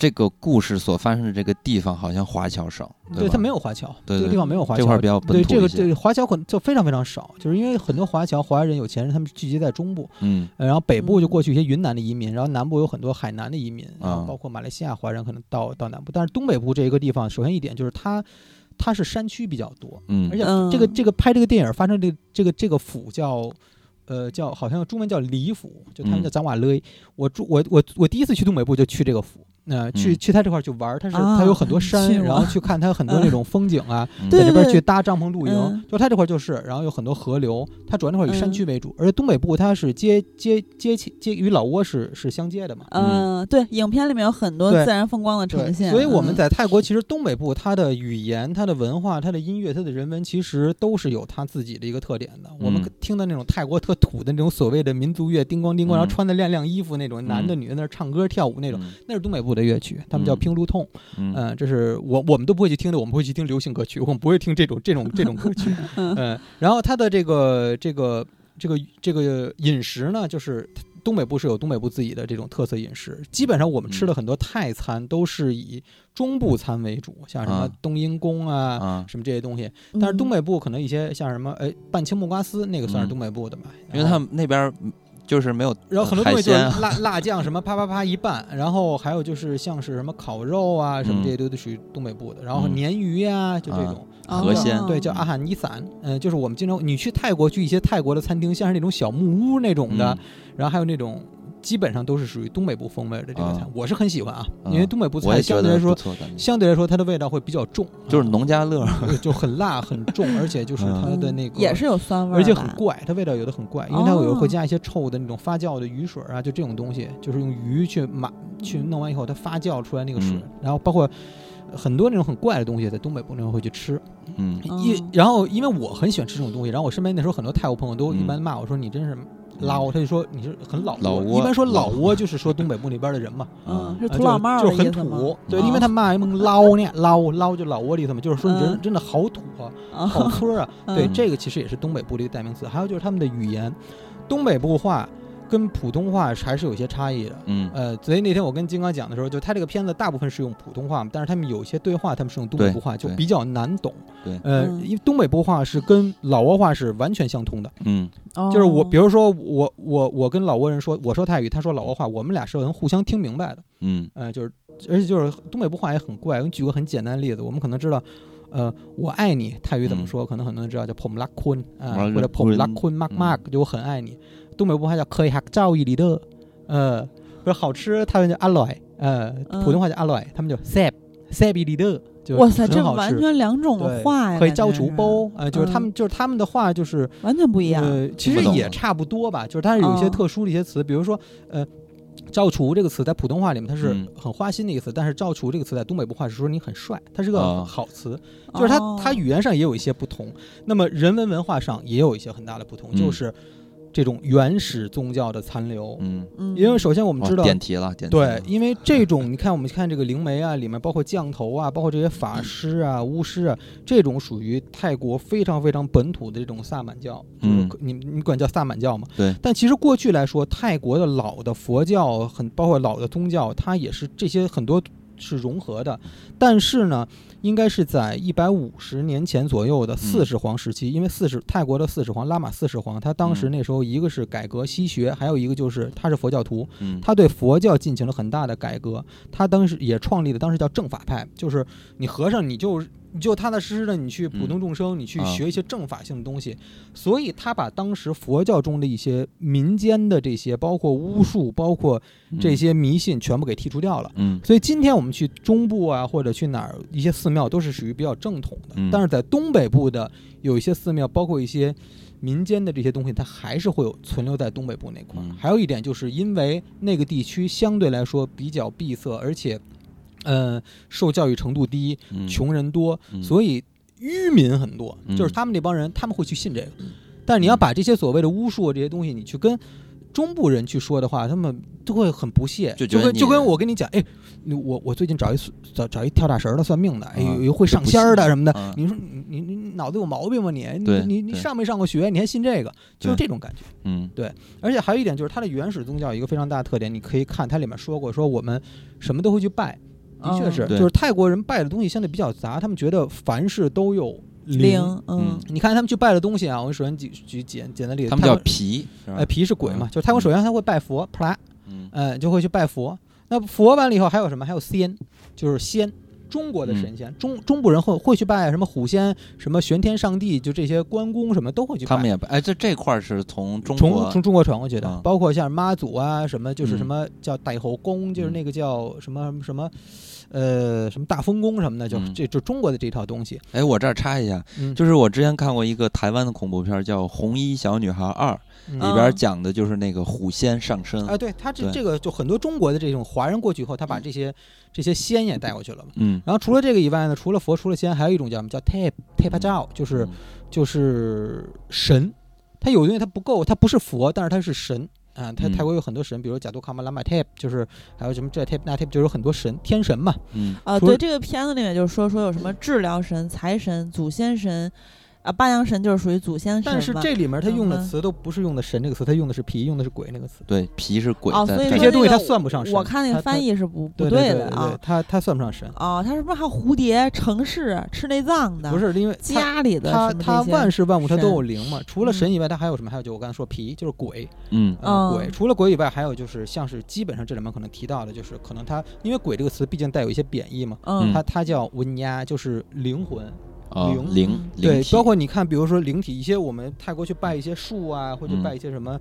这个故事所发生的这个地方好像华侨少，对它没有华侨，这个地方没有华侨，这块比较对这个这华侨可能就非常非常少，就是因为很多华侨、华人、有钱人他们聚集在中部，嗯，然后北部就过去一些云南的移民，然后南部有很多海南的移民，然后，包括马来西亚华人可能到到南部，但是东北部这一个地方，首先一点就是它它是山区比较多，嗯，而且这个这个拍这个电影发生这这个这个府叫呃叫好像中文叫李府，就他们叫扎瓦勒，我住我我我第一次去东北部就去这个府。那去去他这块去玩，他是他有很多山，然后去看他很多那种风景啊，[laughs] 在这边去搭帐篷露营。就他这块就是，然后有很多河流，他主要那块以山区为主，而且东北部它是接接接接与老挝是是相接的嘛。嗯，对，影片里面有很多自然风光的呈现。所以我们在泰国其实东北部它的语言、它的文化、它的音乐、它的人文，其实都是有它自己的一个特点的。我们听的那种泰国特土的那种所谓的民族乐，叮咣叮咣，然后穿的亮亮衣服那种，男的女的那唱歌跳舞那种，那是东北部。的乐曲，他们叫拼路痛，嗯，这是我我们都不会去听的，我们会去听流行歌曲，我们不会听这种这种 [laughs] 这种歌曲，[laughs] 嗯，然后它的这个这个这个这个饮食呢，就是东北部是有东北部自己的这种特色饮食，基本上我们吃的很多泰餐都是以中部餐为主，像什么冬阴功啊，什么这些东西，但是东北部可能一些像什么，哎，半青木瓜丝那个算是东北部的吧，因为他们那边。就是没有，然后很多东西就是辣辣酱什么啪啪啪一拌，然后还有就是像是什么烤肉啊什么这些都得属于东北部的，然后鲶鱼啊就这种，河鲜，对，叫阿罕尼散，嗯，就是我们经常你去泰国去一些泰国的餐厅，像是那种小木屋那种的，然后还有那种。基本上都是属于东北部风味的这个菜，我是很喜欢啊，因为东北部菜相对来说，相对来说它的味道会比较重，就是农家乐，[laughs] 就很辣很重，而且就是它的那个也是有酸味，而且很怪，它味道有的很怪，因为它有会加一些臭的那种发酵的鱼水啊，就这种东西，就是用鱼去码去弄完以后，它发酵出来那个水，然后包括很多那种很怪的东西，在东北部那边会去吃，嗯，一然后因为我很喜欢吃这种东西，然后我身边那时候很多泰国朋友都一般骂我说你真是。捞，他就说你是很老挝，一般说老挝就是说东北部那边的人嘛，嗯，是土老帽就很土，对，因为他骂一蒙捞呢，捞捞就老挝的意思嘛，就是说你人真的好土啊，好村啊，[laughs] 对，这个其实也是东北部的一个代名词。还有就是他们的语言，东北部话。跟普通话还是有些差异的，嗯，呃，所以那天我跟金刚讲的时候，就他这个片子大部分是用普通话，但是他们有些对话他们是用东北话，就比较难懂，对，呃，因为东北部话是跟老挝话是完全相通的，嗯，就是我，比如说我我我跟老挝人说，我说泰语，他说老挝话，我们俩是能互相听明白的，嗯，呃，就是而且就是东北部话也很怪，我举个很简单的例子，我们可能知道，呃，我爱你泰语怎么说，可能很多人知道叫 pom la kun 啊，或者 pom la kun mak mak，就我很爱你。东北部话叫可以哈赵一里的，呃，不是好吃，他们叫阿来，呃，普通话叫阿来，他们叫 sap sap 一里的，就哇塞，这完全两种话呀，可以招厨包，呃，就是他们就是他们的话就是完全不一样，呃，其实也差不多吧，就是它是有一些特殊的一些词，比如说呃，赵厨这个词在普通话里面它是很花心的一个词，但是赵厨这个词在东北部话是说你很帅，它是个好词，就是它它语言上也有一些不同，那么人文文化上也有一些很大的不同，就是。这种原始宗教的残留，嗯。嗯，因为首先我们知道点题了，点对，因为这种你看，我们看这个灵媒啊，里面包括降头啊，包括这些法师啊、巫师啊，这种属于泰国非常非常本土的这种萨满教，就是你你管叫萨满教嘛？对。但其实过去来说，泰国的老的佛教很包括老的宗教，它也是这些很多是融合的，但是呢。应该是在一百五十年前左右的四世皇时期，因为四世泰国的四世皇拉玛四世皇，他当时那时候一个是改革西学，还有一个就是他是佛教徒，他对佛教进行了很大的改革，他当时也创立了当时叫正法派，就是你和尚你就。你就踏踏实实的，你去普通众生，你去学一些正法性的东西。所以他把当时佛教中的一些民间的这些，包括巫术，包括这些迷信，全部给剔除掉了。嗯。所以今天我们去中部啊，或者去哪儿一些寺庙，都是属于比较正统的。但是在东北部的有一些寺庙，包括一些民间的这些东西，它还是会有存留在东北部那块。还有一点，就是因为那个地区相对来说比较闭塞，而且。呃，受教育程度低，穷人多，所以愚民很多。就是他们那帮人，他们会去信这个。但是你要把这些所谓的巫术这些东西，你去跟中部人去说的话，他们都会很不屑。就跟就跟我跟你讲，哎，我我最近找一找找一跳大神的算命的，哎，有会上仙的什么的。你说你你你脑子有毛病吗？你你你你上没上过学？你还信这个？就是这种感觉。嗯，对。而且还有一点就是，它的原始宗教一个非常大的特点，你可以看它里面说过，说我们什么都会去拜。的确是，就是泰国人拜的东西相对比较杂，他们觉得凡事都有灵。嗯，你看他们去拜的东西啊，我首先举举简简单例子，他们叫皮，呃，皮是鬼嘛，就是泰国首先他会拜佛，啪啦，嗯，就会去拜佛。那佛完了以后还有什么？还有仙，就是仙。中国的神仙，中中部人会会去拜什么虎仙，什么玄天上帝，就这些关公什么都会去拜。他们也拜，哎，这这块儿是从中从从中国传过去的，包括像妈祖啊，什么就是什么叫太后宫，就是那个叫什么什么，呃，什么大丰宫什么的，就这就中国的这套东西。哎，我这儿插一下，就是我之前看过一个台湾的恐怖片，叫《红衣小女孩二》。里边讲的就是那个虎仙上身啊，对他这这个就很多中国的这种华人过去以后，他把这些这些仙也带过去了嘛。嗯，然后除了这个以外呢，除了佛，除了仙，还有一种叫什么叫 tape tape 教，就是就是神。他有东西他不够，他不是佛，但是他是神啊。他泰国有很多神，比如贾杜卡玛拉玛 tape，就是还有什么这 tape 那 tape，就是有很多神天神嘛。嗯啊，对这个片子里面就是说说有什么治疗神、财神、祖先神。啊，八阳神就是属于祖先神，但是这里面他用的词都不是用的“神”这个词，他用的是“皮”，用的是“鬼”那个词。对，皮是鬼。哦，所以这些东西它算不上神。我看那个翻译是不不对的啊，它它算不上神。哦，它是不是还有蝴蝶、城市、吃内脏的？不是，因为家里的他他万事万物它都有灵嘛。除了神以外，它还有什么？还有就我刚才说皮，就是鬼。嗯，鬼。除了鬼以外，还有就是像是基本上这里面可能提到的，就是可能它因为鬼这个词毕竟带有一些贬义嘛。嗯。他他叫温压，就是灵魂。灵灵对，包括你看，比如说灵体，一些我们泰国去拜一些树啊，或者拜一些什么。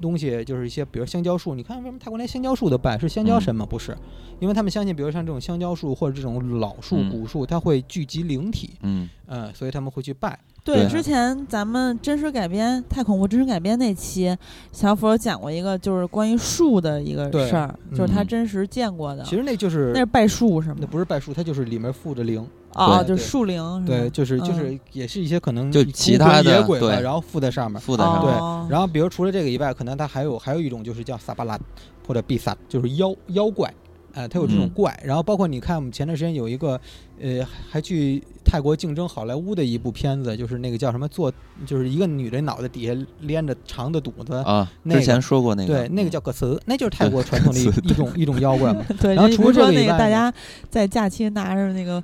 东西就是一些，比如香蕉树。你看，为什么泰国连香蕉树都拜？是香蕉神吗？不是，因为他们相信，比如像这种香蕉树或者这种老树、古树，它会聚集灵体。嗯，呃，所以他们会去拜。对，之前咱们真实改编太恐怖真实改编那期，小佛讲过一个就是关于树的一个事儿，就是他真实见过的。其实那就是那是拜树是吗？那不是拜树，它就是里面附着灵。哦，就是树灵，对，就是就是也是一些可能就其他的野鬼吧，然后附在上面，附在上面。对，然后比如除了这个以外，可能它还有还有一种就是叫萨巴拉或者毕萨，就是妖妖怪，哎，它有这种怪。然后包括你看，我们前段时间有一个呃，还去泰国竞争好莱坞的一部片子，就是那个叫什么做，就是一个女的脑袋底下连着长的肚子啊。之前说过那个，对，那个叫葛词，那就是泰国传统的一一种一种妖怪嘛。[laughs] 对，然后除了这个，大家在假期拿着那个。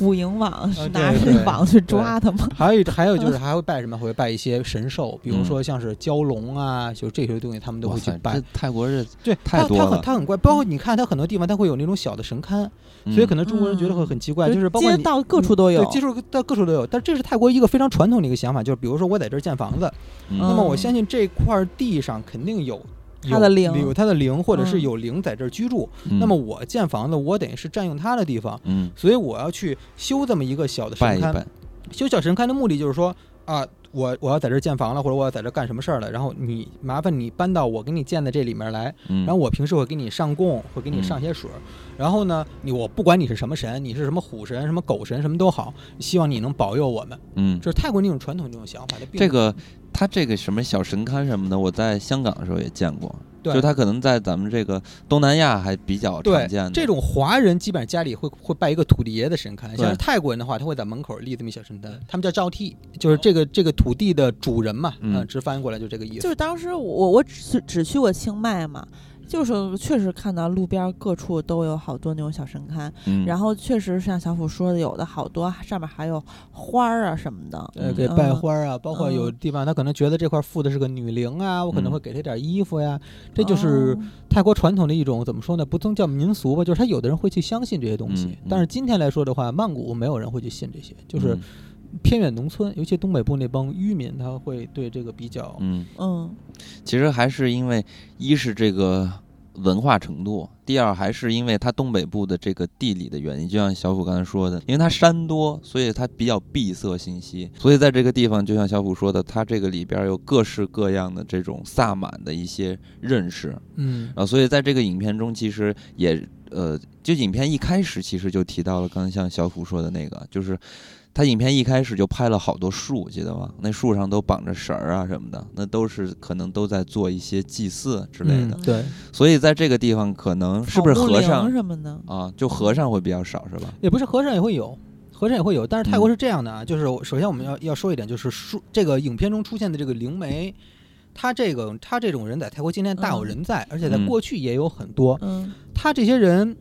捕蝇网是拿着网去抓它吗？还有还有就是 [laughs] 还会拜什么？会拜一些神兽，比如说像是蛟龙啊，就这些东西他们都会去拜。泰国是对太多了，它很它很怪。包括你看，他很多地方他会有那种小的神龛，所以可能中国人觉得会很奇怪。就是包括到各处都有，接触到各处都有。但这是泰国一个非常传统的一个想法，就是比如说我在这儿建房子，那么我相信这块地上肯定有。他的灵有他的灵，或者是有灵在这儿居住。那么我建房子，我等于是占用他的地方。嗯，所以我要去修这么一个小的神龛。修小神龛的目的就是说啊，我我要在这儿建房了，或者我要在这儿干什么事儿了，然后你麻烦你搬到我给你建的这里面来。然后我平时会给你上供，会给你上些水。然后呢，你我不管你是什么神，你是什么虎神、什么狗神，什么都好，希望你能保佑我们。嗯，就是泰国那种传统那种想法。这个。他这个什么小神龛什么的，我在香港的时候也见过。就他可能在咱们这个东南亚还比较常见的。这种华人基本上家里会会拜一个土地爷的神龛，像泰国人的话，他会在门口立这么一小神龛，他们叫赵替，就是这个这个土地的主人嘛。嗯，直翻译过来就这个意思。就是当时我我只只去过清迈嘛。就是确实看到路边各处都有好多那种小神龛，然后确实像小虎说的，有的好多上面还有花儿啊什么的，呃，给拜花啊，包括有地方他可能觉得这块附的是个女灵啊，我可能会给他点衣服呀，这就是泰国传统的一种怎么说呢？不能叫民俗吧，就是他有的人会去相信这些东西，但是今天来说的话，曼谷没有人会去信这些，就是。偏远农村，尤其东北部那帮渔民，他会对这个比较嗯嗯，其实还是因为一是这个文化程度，第二还是因为它东北部的这个地理的原因。就像小虎刚才说的，因为它山多，所以它比较闭塞信息，所以在这个地方，就像小虎说的，它这个里边有各式各样的这种萨满的一些认识，嗯啊，所以在这个影片中，其实也呃，就影片一开始其实就提到了，刚才像小虎说的那个，就是。他影片一开始就拍了好多树，记得吗？那树上都绑着绳儿啊什么的，那都是可能都在做一些祭祀之类的。对，所以在这个地方，可能是不是和尚什么的啊？就和尚会比较少，是吧？也不是，和尚也会有，和尚也会有。但是泰国是这样的啊，就是首先我们要要说一点，就是树这个影片中出现的这个灵媒，他这个他这种人在泰国今天大有人在，而且在过去也有很多。嗯，他这些人。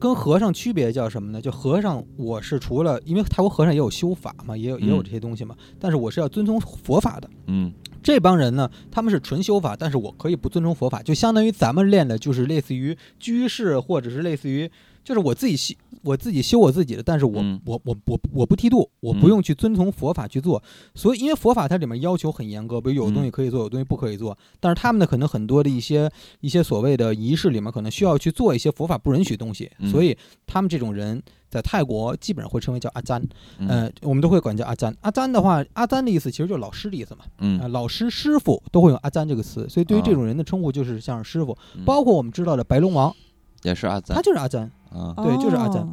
跟和尚区别叫什么呢？就和尚，我是除了因为泰国和尚也有修法嘛，也有也有这些东西嘛，但是我是要遵从佛法的。嗯，这帮人呢，他们是纯修法，但是我可以不遵从佛法，就相当于咱们练的就是类似于居士，或者是类似于。就是我自己修，我自己修我自己的，但是我我我我我不剃度，我不用去遵从佛法去做，所以因为佛法它里面要求很严格，比如有的东西可以做，有东西不可以做，但是他们呢可能很多的一些一些所谓的仪式里面可能需要去做一些佛法不允许东西，所以他们这种人在泰国基本上会称为叫阿赞，呃，我们都会管叫阿赞。阿赞的话，阿赞的意思其实就是老师的意思嘛，嗯，老师师傅都会用阿赞这个词，所以对于这种人的称呼就是像是师傅，包括我们知道的白龙王也是阿赞，他就是阿赞。啊，对，就是阿赞。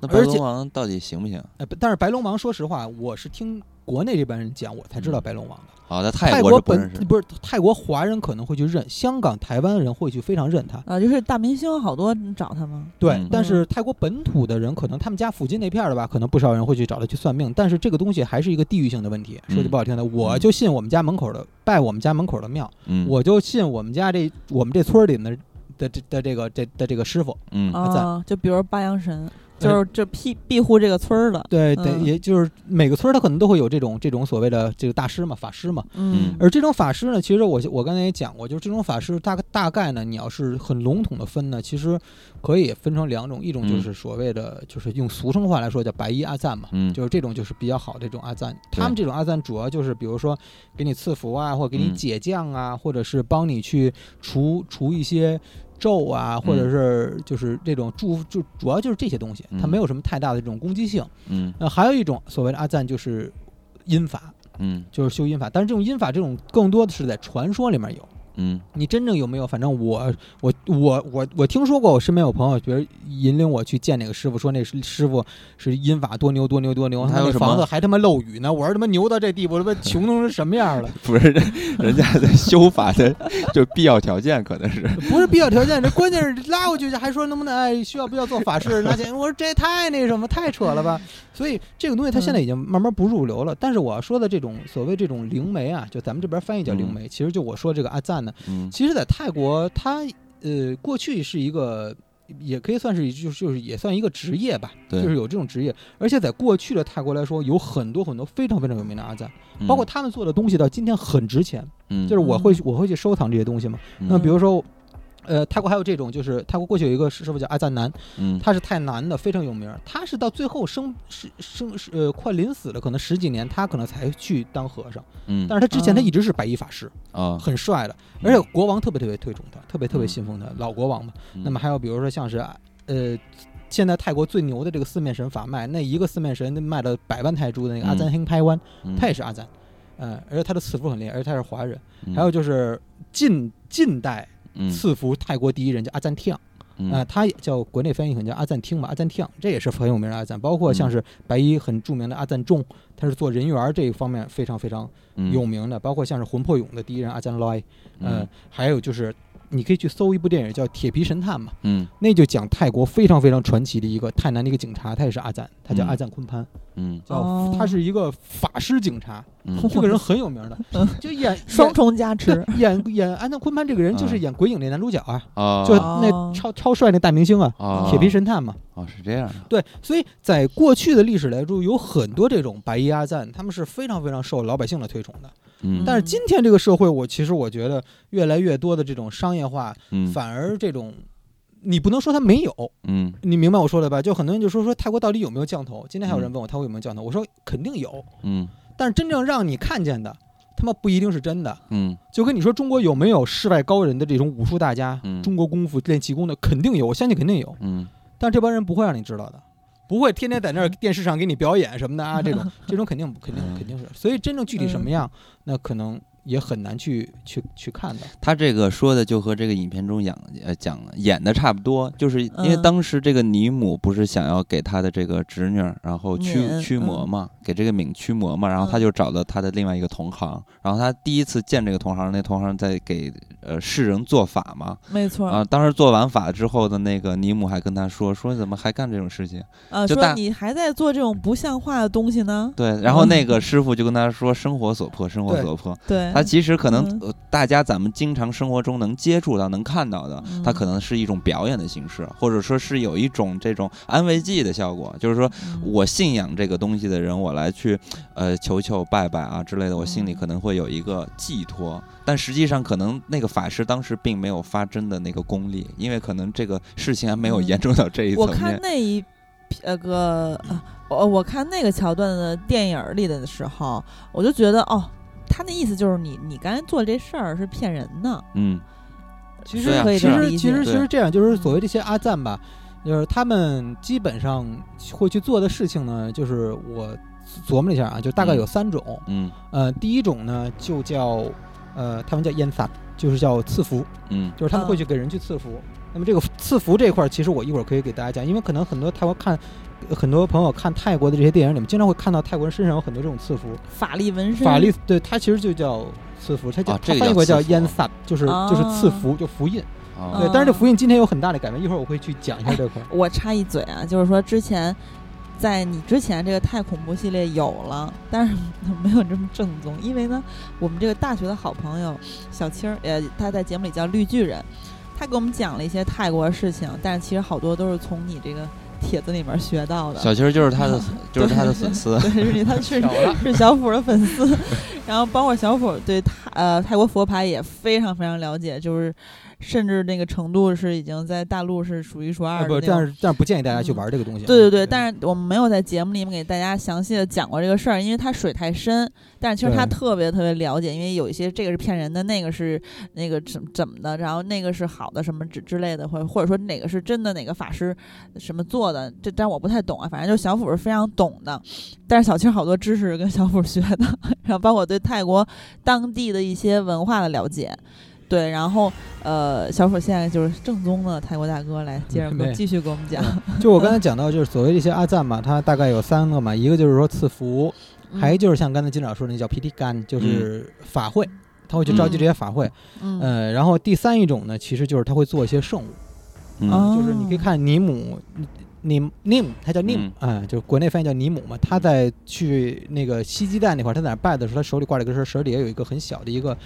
那白龙王到底行不行？哎，但是白龙王，说实话，我是听国内这帮人讲，我才知道白龙王的。好的，泰国本不是泰国华人可能会去认，香港、台湾人会去非常认他。啊，就是大明星好多找他吗？对，但是泰国本土的人，可能他们家附近那片儿的吧，可能不少人会去找他去算命。但是这个东西还是一个地域性的问题。说句不好听的，我就信我们家门口的，拜我们家门口的庙。嗯，我就信我们家这我们这村里的。的这的这个这的这个师傅，嗯，啊，就比如八阳神，就是这庇庇护这个村儿的。对对，也就是每个村儿他可能都会有这种这种所谓的这个大师嘛，法师嘛。嗯。而这种法师呢，其实我我刚才也讲过，就是这种法师大概大概呢，你要是很笼统的分呢，其实可以分成两种，一种就是所谓的就是用俗称话来说叫白衣阿赞嘛，就是这种就是比较好的这种阿赞。他们这种阿赞主要就是比如说给你赐福啊，或者给你解降啊，或者是帮你去除除一些。咒啊，或者是就是这种祝福，就主要就是这些东西，它没有什么太大的这种攻击性。嗯，那还有一种所谓的阿赞，就是阴法，嗯，就是修阴法，但是这种阴法这种更多的是在传说里面有。嗯，你真正有没有？反正我我我我我听说过，我身边有朋友，比如引领我去见那个师傅，说那师师傅是阴法多牛多牛多牛，他那房子还他妈漏雨呢。我说他妈牛到这地步，他妈 [laughs] 穷成什么样了？不是，人家的修法的就必要条件可能是不是必要条件？这关键是拉过去还说能不能哎需要不要做法事拿钱？我说这也太那什么太扯了吧？所以这个东西它现在已经慢慢不入流了。但是我要说的这种所谓这种灵媒啊，就咱们这边翻译叫灵媒，其实就我说这个阿赞呢，其实，在泰国，它呃，过去是一个，也可以算是，就是就是也算一个职业吧，就是有这种职业。而且在过去的泰国来说，有很多很多非常非常有名的阿赞，包括他们做的东西到今天很值钱。嗯，就是我会我会去收藏这些东西嘛。那比如说。呃，泰国还有这种，就是泰国过去有一个师傅叫阿赞南，嗯，他是泰南的，非常有名。他是到最后生是生是呃快临死了，可能十几年，他可能才去当和尚，嗯，但是他之前他一直是白衣法师啊，很帅的，而且国王特别特别推崇他，特别特别信奉他，老国王嘛。那么还有比如说像是呃，现在泰国最牛的这个四面神法脉，那一个四面神卖了百万泰铢的那个阿赞亨拍湾，他也是阿赞，嗯，而且他的赐福很厉害，而且他是华人。还有就是近近代。赐福泰国第一人叫阿赞听，啊，他也叫国内翻译可能叫阿赞听吧，阿赞听，这也是很有名的阿赞。包括像是白衣很著名的阿赞仲，他是做人缘这一方面非常非常有名的。包括像是魂魄勇的第一人阿赞来，嗯，还有就是你可以去搜一部电影叫《铁皮神探》嘛，嗯，那就讲泰国非常非常传奇的一个泰南的一个警察，他也是阿赞，他叫阿赞昆潘，嗯，叫他是一个法师警察。这个人很有名的，[laughs] 就演双重加持，[laughs] 演演安藤昆潘这个人就是演《鬼影》那男主角啊，就那超超帅那大明星啊，铁皮神探嘛。哦，是这样的。对，所以在过去的历史来说，有很多这种白衣阿赞，他们是非常非常受老百姓的推崇的。嗯。但是今天这个社会，我其实我觉得越来越多的这种商业化，反而这种你不能说他没有，嗯，你明白我说的吧？就很多人就说说泰国到底有没有降头？今天还有人问我泰国有没有降头，我说肯定有，嗯。但是真正让你看见的，他妈不一定是真的。嗯，就跟你说，中国有没有世外高人的这种武术大家？嗯，中国功夫练气功的肯定有，我相信肯定有。嗯，但这帮人不会让你知道的，不会天天在那儿电视上给你表演什么的啊，这种 [laughs] 这种肯定肯定肯定是。所以真正具体什么样，那可能。也很难去去去看的。他这个说的就和这个影片中演呃讲演的差不多，就是因为当时这个尼姆不是想要给他的这个侄女，然后驱驱魔嘛，给这个敏驱魔嘛，然后他就找到他的另外一个同行，然后他第一次见这个同行，那同行在给呃世人做法嘛，没错。啊，当时做完法之后的那个尼姆还跟他说说怎么还干这种事情？啊，说你还在做这种不像话的东西呢？对，然后那个师傅就跟他说生活所迫，生活所迫，对。它其实可能大家咱们经常生活中能接触到、能看到的，它可能是一种表演的形式，或者说是有一种这种安慰剂的效果。就是说我信仰这个东西的人，我来去呃求求拜拜啊之类的，我心里可能会有一个寄托。但实际上，可能那个法师当时并没有发真的那个功力，因为可能这个事情还没有严重到这一层面。我看那一呃个我我看那个桥段的电影里的时候，我就觉得哦。他那意思就是你，你刚才做这事儿是骗人的。嗯，其实其实其实其实这样，就是所谓这些阿赞吧，就是他们基本上会去做的事情呢，就是我琢磨了一下啊，就大概有三种。嗯，呃，第一种呢就叫呃，他们叫烟萨，就是叫赐福。嗯，就是他们会去给人去赐福。那么这个赐福这一块，其实我一会儿可以给大家讲，因为可能很多泰国看。很多朋友看泰国的这些电影里面，经常会看到泰国人身上有很多这种赐福，法力纹身。法力，对，它其实就叫赐福，它叫它翻译过叫烟萨，就是就是赐福，就福印。对，但是这福印今天有很大的改变，一会儿我会去讲一下这块。[laughs] 我插一嘴啊，就是说之前在你之前这个太恐怖系列有了，但是没有这么正宗，因为呢，我们这个大学的好朋友小青儿，呃，他在节目里叫绿巨人，他给我们讲了一些泰国的事情，但是其实好多都是从你这个。帖子里面学到的。小青就是他的，[laughs] 就是他的粉丝，对，是他是是小虎的粉丝。然后包括小虎对泰呃泰国佛牌也非常非常了解，就是。甚至那个程度是已经在大陆是数一数二的。不，但是但是不建议大家去玩这个东西。对对对，但是我们没有在节目里面给大家详细的讲过这个事儿，因为它水太深。但是其实他特别特别了解，因为有一些这个是骗人的，那个是那个怎怎么的，然后那个是好的什么之之类的，或或者说哪个是真的，哪个法师什么做的，这但我不太懂啊。反正就小虎是非常懂的，但是小青好多知识跟小虎学的，[laughs] 然后包括对泰国当地的一些文化的了解。对，然后呃，小伙现在就是正宗的泰国大哥，来接着给继续给我们讲。[laughs] 就我刚才讲到，就是所谓这些阿赞嘛，他大概有三个嘛，一个就是说赐福，还有就是像刚才金老说那叫皮提干，就是法会，他会去召集这些法会。嗯。然后第三一种呢，其实就是他会做一些圣物，就是你可以看尼姆，尼尼姆，他叫尼姆，啊，就是国内翻译叫尼姆嘛。他在去那个西鸡蛋那块儿，他在那拜的时候，他手里挂了一个绳，绳底下有一个很小的一个。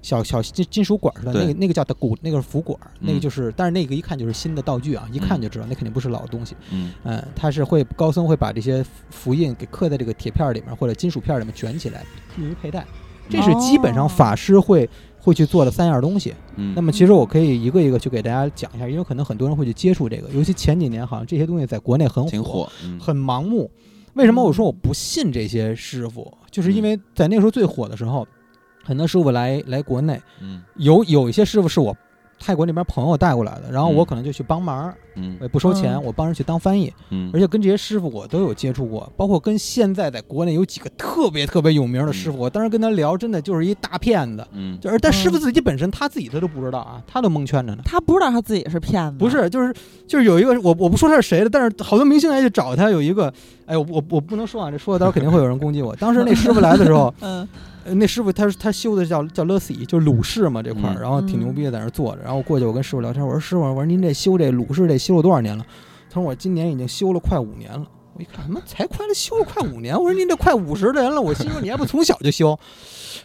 小小金金属管似的，那个那个叫的鼓，那个是符管，那个就是，但是那个一看就是新的道具啊，一看就知道那肯定不是老东西。嗯，嗯，他是会高僧会把这些符印给刻在这个铁片里面或者金属片里面卷起来用于佩戴，这是基本上法师会会去做的三样东西。嗯，那么其实我可以一个一个去给大家讲一下，因为可能很多人会去接触这个，尤其前几年好像这些东西在国内很火，很盲目。为什么我说我不信这些师傅？就是因为在那个时候最火的时候。很多师傅来来国内，嗯，有有一些师傅是我泰国那边朋友带过来的，然后我可能就去帮忙，嗯，我也不收钱，我帮人去当翻译，嗯，而且跟这些师傅我都有接触过，包括跟现在在国内有几个特别特别有名的师傅，我当时跟他聊，真的就是一大骗子，嗯，就是但师傅自己本身他自己他都不知道啊，他都蒙圈着呢，他不知道他自己是骗子，不是，就是就是有一个我我不说他是谁的，但是好多明星来去找他，有一个，哎我我我不能说啊，这说了到时候肯定会有人攻击我，当时那师傅来的时候，[laughs] 嗯。那师傅他他修的叫叫勒西，就是鲁氏嘛这块儿，然后挺牛逼的，在那坐着。然后过去我跟师傅聊天，我说师傅，我说您这修这鲁氏这修了多少年了？他说我今年已经修了快五年了。我一看，他妈才快了修了快五年。我说您这快五十的人了，我心说你还不从小就修？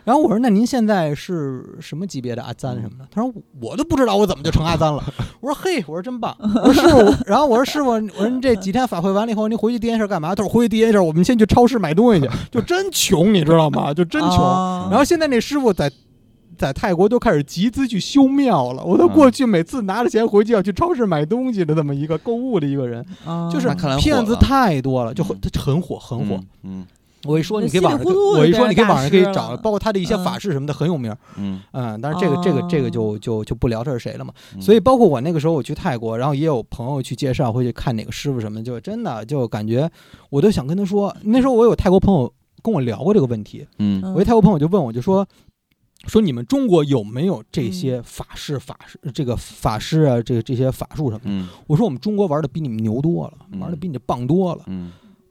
然后我说那您现在是什么级别的阿赞什么的？他说我都不知道我怎么就成阿赞了。我说嘿，我说真棒。[laughs] 我说师傅，然后我说师傅，我说您这几天法会完了以后，您回去第一件事干嘛？他说回去第一件事，我们先去超市买东西去。就真穷，你知道吗？就真穷。然后现在那师傅在。在泰国都开始集资去修庙了。我都过去每次拿着钱回去要去超市买东西的这么一个购物的一个人，就是骗子太多了，就很很火很火。嗯，我一说你可以网上，我一说你可以网上可以找，包括他的一些法事什么的很有名。嗯嗯，但是这个这个这个就就就不聊这是谁了嘛。所以包括我那个时候我去泰国，然后也有朋友去介绍，会去看哪个师傅什么，就真的就感觉我都想跟他说。那时候我有泰国朋友跟我聊过这个问题。嗯，我一泰国朋友就问我就说。说你们中国有没有这些法师、法师这个法师啊，这个这些法术什么的？我说我们中国玩的比你们牛多了，玩的比你棒多了。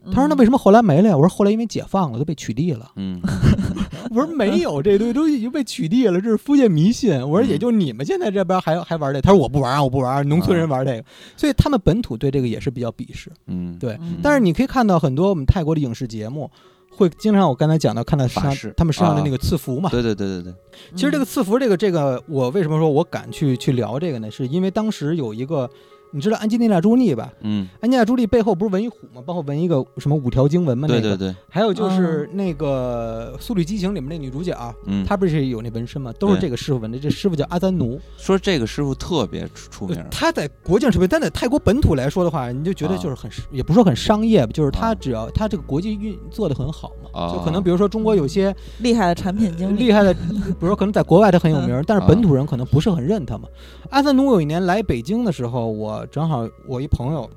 他说那为什么后来没了呀？我说后来因为解放了，都被取缔了。[laughs] 我说没有，这东西都已经被取缔了，这是封建迷信。我说也就你们现在这边还还玩这？他说我不玩啊，我不玩，农村人玩这个，所以他们本土对这个也是比较鄙视。嗯，对。但是你可以看到很多我们泰国的影视节目。会经常我刚才讲到看到法师他们身上的那个赐福嘛？对对对对对。其实这个赐福，这个这个，我为什么说我敢去去聊这个呢？是因为当时有一个。你知道安吉丽娜·朱莉吧？嗯，安吉丽娜·朱莉背后不是纹一虎吗？包括纹一个什么五条经文吗？对对对。还有就是那个《速度与激情》里面那女主角，嗯，她不是有那纹身吗？都是这个师傅纹的。这师傅叫阿赞奴，说这个师傅特别出名。他在国境出名，但在泰国本土来说的话，你就觉得就是很，也不是说很商业吧，就是他只要他这个国际运做的很好嘛，就可能比如说中国有些厉害的产品经理，厉害的，比如说可能在国外他很有名，[laughs] 但是本土人可能不是很认他嘛。阿赞奴有一年来北京的时候，我正好我。一朋友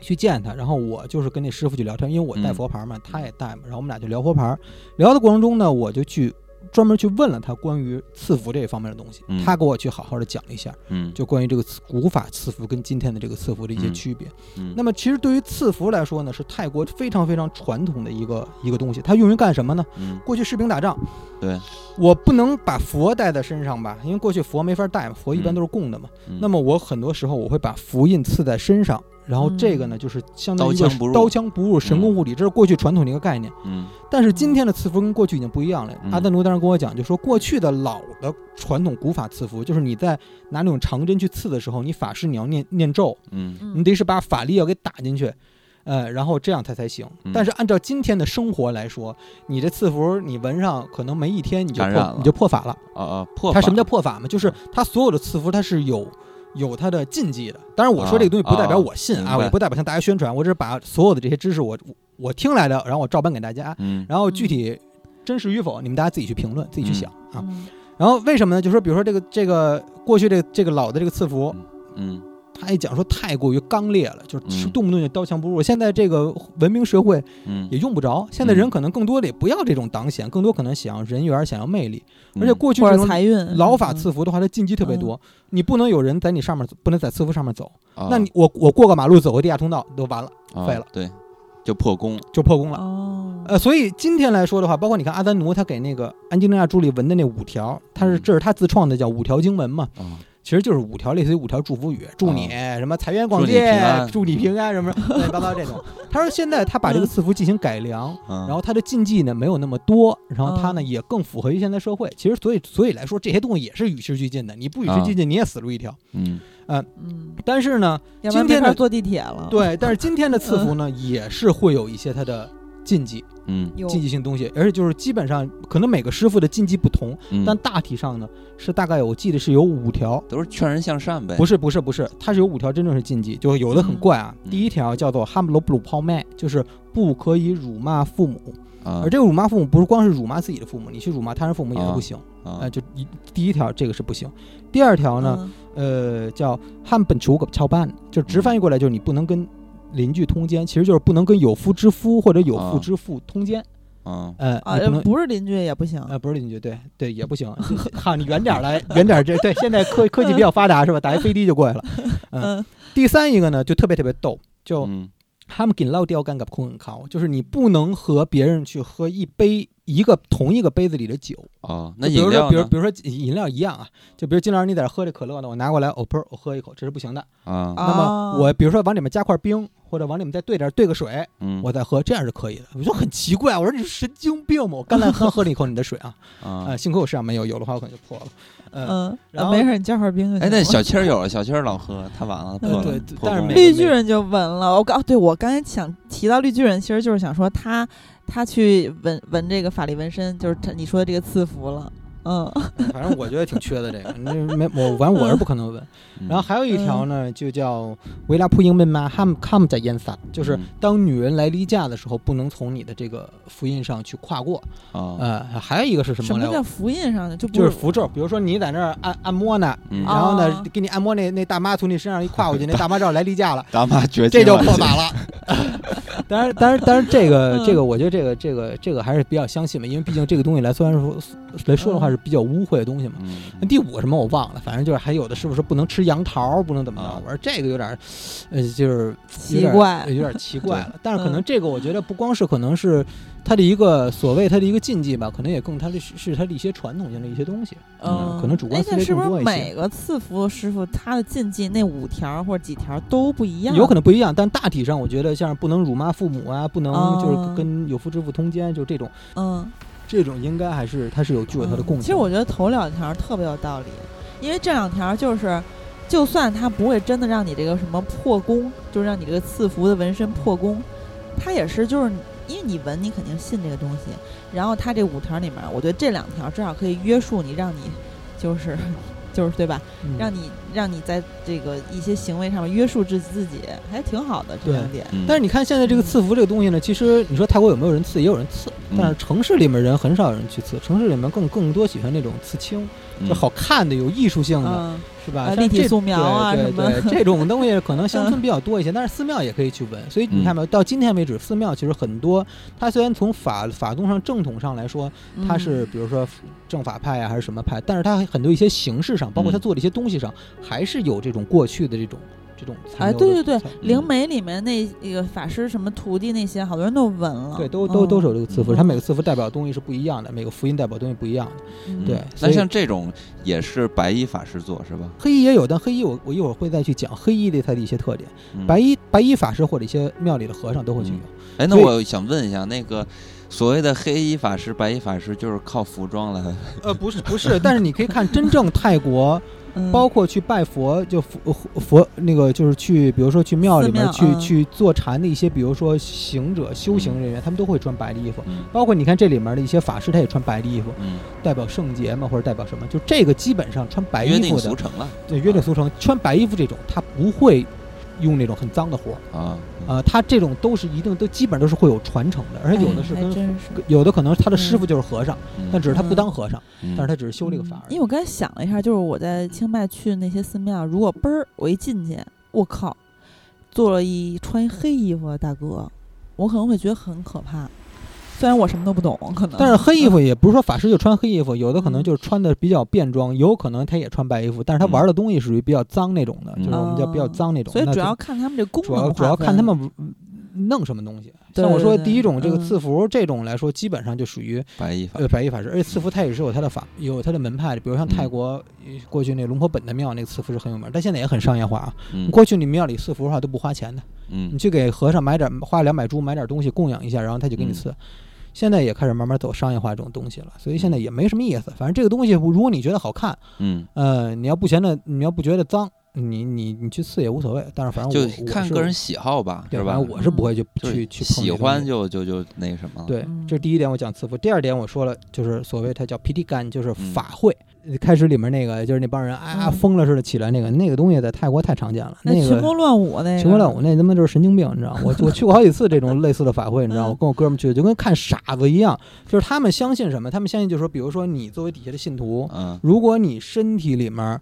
去见他，然后我就是跟那师傅去聊天，因为我带佛牌嘛，他也带嘛，然后我们俩就聊佛牌。聊的过程中呢，我就去专门去问了他关于赐福这一方面的东西，他给我去好好的讲了一下，嗯，就关于这个古法赐福跟今天的这个赐福的一些区别。那么其实对于赐福来说呢，是泰国非常非常传统的一个一个东西，它用于干什么呢？过去士兵打仗，对，我不能把佛带在身上吧，因为过去佛没法带嘛，佛一般都是供的嘛。那么我很多时候我会把福印刺在身上。然后这个呢，就是相当于刀枪不入、神功护体，这是过去传统的一个概念。嗯。但是今天的赐福跟过去已经不一样了。阿德奴当时跟我讲，就说过去的老的传统古法赐福，就是你在拿那种长针去刺的时候，你法师你要念念咒，嗯，你得是把法力要给打进去，呃，然后这样它才行。但是按照今天的生活来说，你这赐福你纹上可能没一天你就破你就破法了。啊啊，破。它什么叫破法嘛？就是它所有的赐福它是有。有它的禁忌的，当然我说这个东西不代表我信啊，我不代表向大家宣传，我只是把所有的这些知识我我听来的，然后我照搬给大家，然后具体真实与否，你们大家自己去评论，自己去想啊。然后为什么呢？就说比如说这个这个过去这这个老的这个赐福，嗯。他一讲说太过于刚烈了，就是动不动就刀枪不入。现在这个文明社会，也用不着。现在人可能更多的也不要这种党险，更多可能想要人缘，想要魅力。而且过去这种财运老法赐福的话，它禁忌特别多，你不能有人在你上面，不能在赐福上面走。那你我我过个马路走个地下通道都完了，废了。对，就破功，就破功了。呃，所以今天来说的话，包括你看阿丹奴他给那个安吉丽娜朱莉纹的那五条，他是这是他自创的，叫五条经文嘛。其实就是五条，类似于五条祝福语，祝你什么财源广进，祝你平安什么乱七八糟这种。他说现在他把这个赐福进行改良，然后他的禁忌呢没有那么多，然后他呢也更符合于现在社会。其实所以所以来说，这些东西也是与时俱进的。你不与时俱进，你也死路一条。嗯嗯，但是呢，今天的坐地铁了。对，但是今天的赐福 [laughs] 呢，也是会有一些它的。禁忌，嗯，禁忌性东西，而且就是基本上可能每个师傅的禁忌不同，但大体上呢是大概我记得是有五条，都是劝人向善呗。不是不是不是，它是有五条真正是禁忌，就有的很怪啊。第一条叫做哈姆罗布鲁泡麦，就是不可以辱骂父母，而这个辱骂父母不是光是辱骂自己的父母，你去辱骂他人父母也是不行啊。就一第一条这个是不行，第二条呢，呃，叫汉本楚个超办，就直翻译过来就是你不能跟。邻居通奸，其实就是不能跟有夫之夫或者有妇之妇通奸。啊，呃，不是邻居也不行。呃，不是邻居，对对也不行。[laughs] [laughs] 哈，你远点来，[laughs] 远点这对。现在科科技比较发达是吧？打一飞的就过来了。嗯。第三一个呢，就特别特别逗，就他们给老掉干个空很靠，就是你不能和别人去喝一杯。一个同一个杯子里的酒啊，那饮料比如比如说饮料一样啊，就比如金老师你在这喝这可乐呢，我拿过来，哦不，我喝一口，这是不行的啊。那么我比如说往里面加块冰，或者往里面再兑点兑个水，我再喝，这样是可以的。我就很奇怪，我说你是神经病吗？我刚才喝喝了一口你的水啊，[laughs] 啊，幸亏我身上没有，有的话我可能就破了。嗯，然后没事，你加块冰就行。哎，那小七儿有了，小七儿老喝，他完了，破了。对，但是绿巨人就稳了。我刚对我刚才想提到绿巨人，其实就是想说他。他去纹纹这个法力纹身，就是他你说的这个赐福了，嗯，反正我觉得挺缺的这个，那没我反正我是不可能问。然后还有一条呢，就叫维拉普英文嘛，ham come 在烟撒，就是当女人来例假的时候，不能从你的这个福音上去跨过啊。呃，还有一个是什么？什么叫上的？就就是符咒，比如说你在那儿按按摩呢，然后呢给你按摩那那大妈从你身上一跨过去，那大妈知道来例假了，大妈绝这就破法了。[laughs] 当然，当然，当然，这个，这个，我觉得这个，这个，这个还是比较相信嘛，因为毕竟这个东西来，虽然说来说的话是比较污秽的东西嘛。那第五个什么我忘了，反正就是还有的师傅说不能吃杨桃，不能怎么着。我说这个有点，呃，就是奇怪，有点奇怪了。[laughs] 但是可能这个我觉得不光是可能是。他的一个所谓他的一个禁忌吧，可能也更他的是他的一些传统性的一些东西，嗯，可能主观思维更多一些。每个赐福师傅他的禁忌那五条或者几条都不一样，有可能不一样，但大体上我觉得像不能辱骂父母啊，不能就是跟有夫之妇通奸，就这种，嗯，这种应该还是它是有具有它的共性。其实我觉得头两条特别有道理，因为这两条就是，就算它不会真的让你这个什么破功，就是让你这个赐福的纹身破功，它也是就是。因为你纹，你肯定信这个东西。然后它这五条里面，我觉得这两条至少可以约束你，让你就是。就是对吧？让你让你在这个一些行为上面约束自自己，还挺好的这两点。但是你看现在这个赐福这个东西呢，其实你说泰国有没有人赐，也有人赐，但是城市里面人很少有人去赐，城市里面更更多喜欢那种刺青，就好看的、有艺术性的，是吧？立体素描啊对对 [laughs] 这种东西，可能乡村比较多一些，[laughs] 但是寺庙也可以去纹。所以你看没有？到今天为止，寺庙其实很多，它虽然从法法宗上正统上来说，它是比如说正法派啊还是什么派，但是它很多一些形式上。包括它做的一些东西上，还是有这种过去的这种这种。哎，对对对，灵媒里面那那个法师什么徒弟那些，好多人都纹了。对，都都都是有这个字符，它每个字符代表的东西是不一样的，每个福音代表东西不一样的。对，那像这种也是白衣法师做是吧？黑衣也有，但黑衣我我一会儿会再去讲黑衣的它的一些特点。白衣白衣法师或者一些庙里的和尚都会去有。哎，那我想问一下，那个所谓的黑衣法师、白衣法师，就是靠服装来？呃，不是不是，但是你可以看真正泰国。包括去拜佛，就佛佛那个就是去，比如说去庙里面去去坐禅的一些，比如说行者、修行人员，他们都会穿白的衣服。包括你看这里面的一些法师，他也穿白的衣服，代表圣洁嘛，或者代表什么？就这个基本上穿白衣服的，俗成了。对，约定俗成。穿白衣服这种，他不会。用那种很脏的活儿啊，呃，他这种都是一定都基本都是会有传承的，而且有的是跟有的可能他的师傅就是和尚，但只是他不当和尚，但是他只是修这个法。因为我刚才想了一下，就是我在清迈去那些寺庙，如果嘣儿我一进去，我靠，坐了一穿一黑衣服的大哥，我可能会觉得很可怕。虽然我什么都不懂，可能，但是黑衣服也不是说法师就穿黑衣服，有的可能就是穿的比较便装，有可能他也穿白衣服，但是他玩的东西属于比较脏那种的，就是我们叫比较脏那种。所以主要看他们这功能，主要主要看他们弄什么东西。像我说第一种这个赐福这种来说，基本上就属于白衣法，呃白衣法师，而且赐福它也是有它的法，有它的门派的，比如像泰国过去那个龙婆本的庙，那个赐福是很有名，但现在也很商业化啊。过去你庙里赐福的话都不花钱的，你去给和尚买点花两百铢买点东西供养一下，然后他就给你赐。现在也开始慢慢走商业化这种东西了，所以现在也没什么意思。反正这个东西，如果你觉得好看，嗯，呃，你要不嫌那，你要不觉得脏，你你你去刺也无所谓。但是反正就看个人喜好吧，是吧？我是不会去去去喜欢就就就那什么。对，这是第一点，我讲赐福。第二点我说了，就是所谓它叫 PT 干，就是法会。开始里面那个就是那帮人啊疯了似的起来那个那个东西在泰国太常见了，那个群魔乱舞那群魔乱舞那他妈就是神经病，你知道吗？我我去过好几次这种类似的法会，你知道吗？我跟我哥们去就跟看傻子一样，就是他们相信什么？他们相信就是说，比如说你作为底下的信徒，嗯，如果你身体里面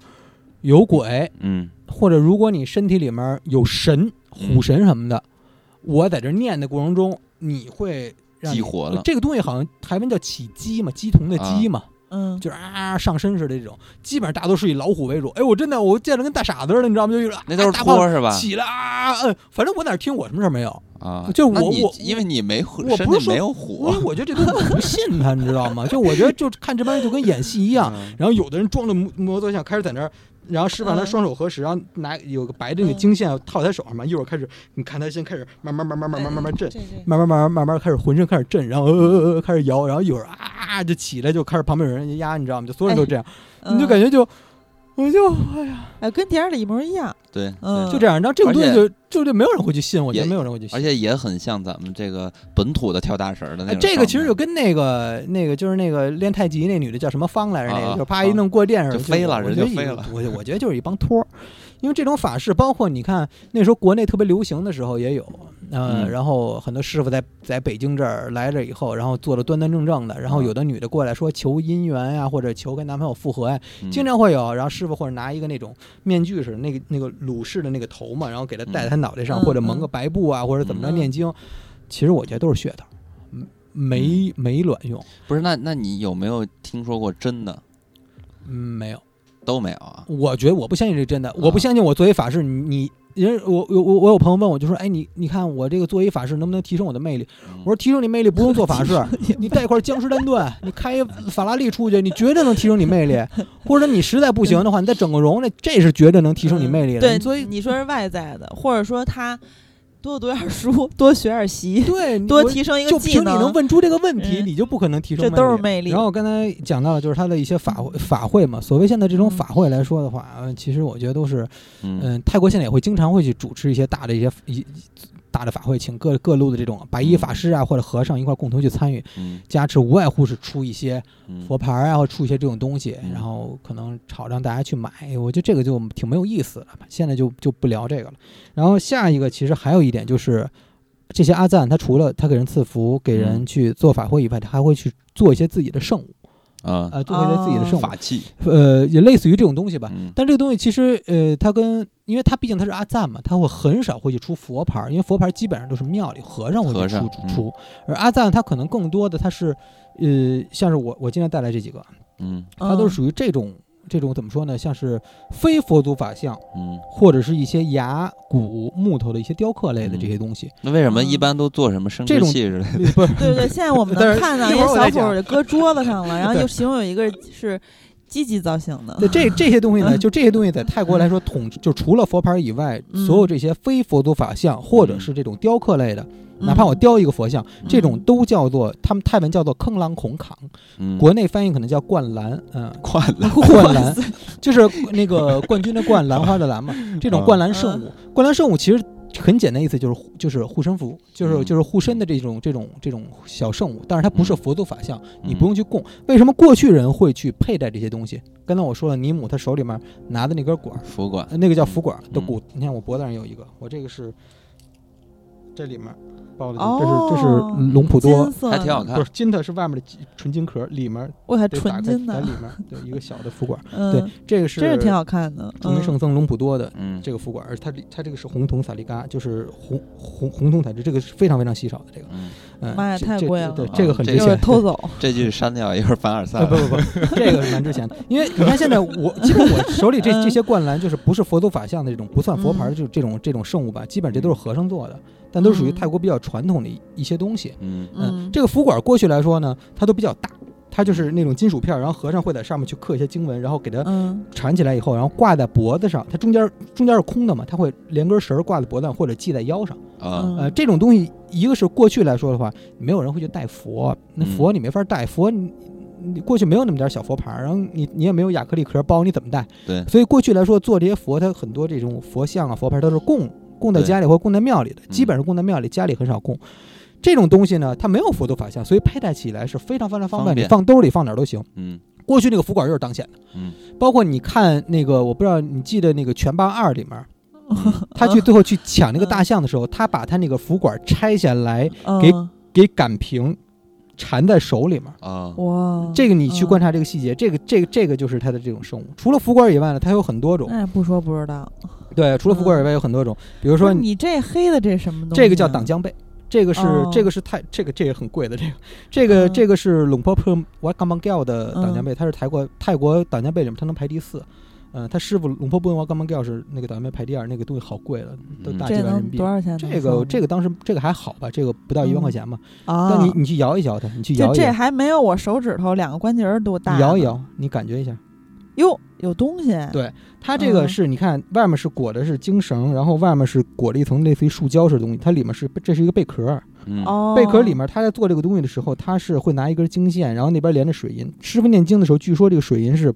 有鬼，嗯，或者如果你身体里面有神、虎神什么的，我在这念的过程中，你会激活了这个东西，好像台湾叫起鸡嘛，鸡同的鸡嘛。嗯，就是啊，上身似的这种，基本上大多是以老虎为主。哎，我真的我见着跟大傻子似的，你知道吗？就是那都是托是吧？起来啊，嗯，反正我哪听我什么事儿没有啊？就我我因为你没虎，我不是说没有虎，因为我觉得这东西我不信他，你知道吗？就我觉得就看这帮人就跟演戏一样，[laughs] 然后有的人装着摩摩托像开始在那儿。然后师傅让他双手合十，然后拿有个白的那个经线套在手上嘛。一会儿开始，你看他先开始慢慢慢慢慢慢慢慢震，慢慢慢慢慢慢开始浑身开始震，然后呃呃呃开始摇，然后一会儿啊就起来就开始旁边有人压，你知道吗？就所有人都这样，你就感觉就。我就哎呀，哎，跟电影里一模一样。对，嗯，就这样。然后这个东西就就就没有人会去信，我觉得没有人会去信。而且也很像咱们这个本土的跳大神的那。这个其实就跟那个那个就是那个练太极那女的叫什么芳来着？那个就啪一弄过电似的就飞了，人就飞了。我我觉得就是一帮托儿。因为这种法事，包括你看那时候国内特别流行的时候也有，嗯，然后很多师傅在在北京这儿来了以后，然后做的端端正正的，然后有的女的过来说求姻缘呀，或者求跟男朋友复合呀，经常会有。然后师傅或者拿一个那种面具似的，那个那个鲁氏的那个头嘛，然后给他戴在他脑袋上，或者蒙个白布啊，或者怎么着念经。其实我觉得都是噱头，没没卵用。不是，那那你有没有听说过真的？嗯，没有。都没有啊！我觉得我不相信这真的，我不相信我作为法师，你人我我我我有朋友问我就说，哎你你看我这个作为法师能不能提升我的魅力？我说提升你魅力不用做法事，[laughs] 你带一块江诗丹顿，你开一法拉利出去，你绝对能提升你魅力。[laughs] 或者你实在不行的话，你再整个容，那这是绝对能提升你魅力的。对，所以你说是外在的，或者说他。多读点书，多学点习，对，多提升一个技能。就凭你能问出这个问题，你就不可能提升。这都是魅力。然后我刚才讲到了就是他的一些法法会嘛。所谓现在这种法会来说的话，其实我觉得都是，嗯，泰国现在也会经常会去主持一些大的一些一。大的法会，请各各路的这种白衣法师啊，或者和尚一块共同去参与，加持，无外乎是出一些佛牌啊，或出一些这种东西，然后可能炒让大家去买。我觉得这个就挺没有意思的，现在就就不聊这个了。然后下一个，其实还有一点就是，这些阿赞他除了他给人赐福、给人去做法会以外，他还会去做一些自己的圣物。啊啊，做一些自己的圣法器，呃，也类似于这种东西吧。但这个东西其实，呃，它跟，因为它毕竟它是阿赞嘛，他会很少会去出佛牌，因为佛牌基本上都是庙里和尚会去出出，而阿赞他可能更多的他是，呃，像是我我今天带来这几个，嗯，它都是属于这种这种怎么说呢？像是非佛祖法像，嗯，或者是一些牙骨木头的一些雕刻类的这些东西。那为什么一般都做什么生殖器之类的？[laughs] 不是，对对，现在我们能看到一些小谱搁桌子上了，然后就形容有一个是。积极造型的，对这这些东西呢，[laughs] 就这些东西在泰国来说，统就除了佛牌以外，所有这些非佛祖法像或者是这种雕刻类的，哪怕我雕一个佛像，这种都叫做他们泰文叫做坑狼孔扛，国内翻译可能叫灌篮，嗯，[laughs] 灌篮，灌篮，就是那个冠军的冠，兰花的兰嘛，[laughs] 这种灌篮圣物，灌篮圣物其实。很简单意思就是就是护身符，就是就是护身的这种这种这种小圣物，但是它不是佛祖法像，你不用去供。为什么过去人会去佩戴这些东西？刚才我说了，尼姆他手里面拿的那根管，符管，那个叫符管的骨。你看我脖子上有一个，我这个是这里面。包的，这是这是龙普多，还挺好看。不是金的，是外面的纯金壳，里面我还纯金的，在里面 [laughs] 对一个小的福管。对，这个是这是挺好看的。著名圣僧龙普多的这个福管，而它它这个是红铜萨利嘎，就是红红红铜材质，这个是非常非常稀少的这个。嗯，妈呀，太贵了！对，这个很值钱，偷走。[laughs] 这句删掉，一会儿凡尔赛。不不不，[laughs] 这个是蛮值钱的，因为你看现在我基本我手里这这些灌篮，就是不是佛祖法像的这种，不算佛牌的，就这种这种圣物吧，基本这都是和尚做的。但都属于泰国比较传统的一些东西。嗯嗯，这个福管过去来说呢，它都比较大，它就是那种金属片，然后和尚会在上面去刻一些经文，然后给它缠起来以后，然后挂在脖子上。它中间中间是空的嘛，它会连根绳挂在脖子上或者系在腰上。啊呃，这种东西，一个是过去来说的话，没有人会去带佛，那佛你没法带佛，你你过去没有那么点小佛牌，然后你你也没有亚克力壳包，你怎么带？对，所以过去来说做这些佛，它很多这种佛像啊、佛牌都是供。供在家里或供在庙里的，基本上供在庙里，家里很少供。这种东西呢，它没有佛头法像，所以佩戴起来是非常非常方便，你放兜里放哪儿都行。嗯，过去那个福管就是当显的。嗯，包括你看那个，我不知道你记得那个《拳霸二》里面，[laughs] 他去最后去抢那个大象的时候，他把他那个福管拆下来，给给擀平。缠在手里面啊！哇，这个你去观察这个细节，这个这个这个就是它的这种生物。除了福管以外呢，它有很多种。哎，不说不知道。对，除了富贵以外有很多种，比如说你这黑的这什么东西？这个叫挡江贝，这个是这个是泰这个这个很贵的这个这个这个是龙坡坡瓦冈邦 gal 的挡江贝，它是泰国泰国挡江贝里面它能排第四。嗯，他师傅龙婆布文王刚刚告是那个党浆贝排第二，那个东西好贵了，都大几万人民币。多少钱？这个这个当时这个还好吧？这个不到一万块钱嘛。啊！那你你去摇一摇它，你去摇一。这还没有我手指头两个关节儿多大。摇一摇，你感觉一下。哟，有东西。对，它这个是你看外面是裹的是精绳，然后外面是裹了一层类似于树胶似的东西，它里面是这是一个贝壳。哦。贝壳里面他在做这个东西的时候，他是会拿一根经线，然后那边连着水银。师傅念经的时候，据说这个水银是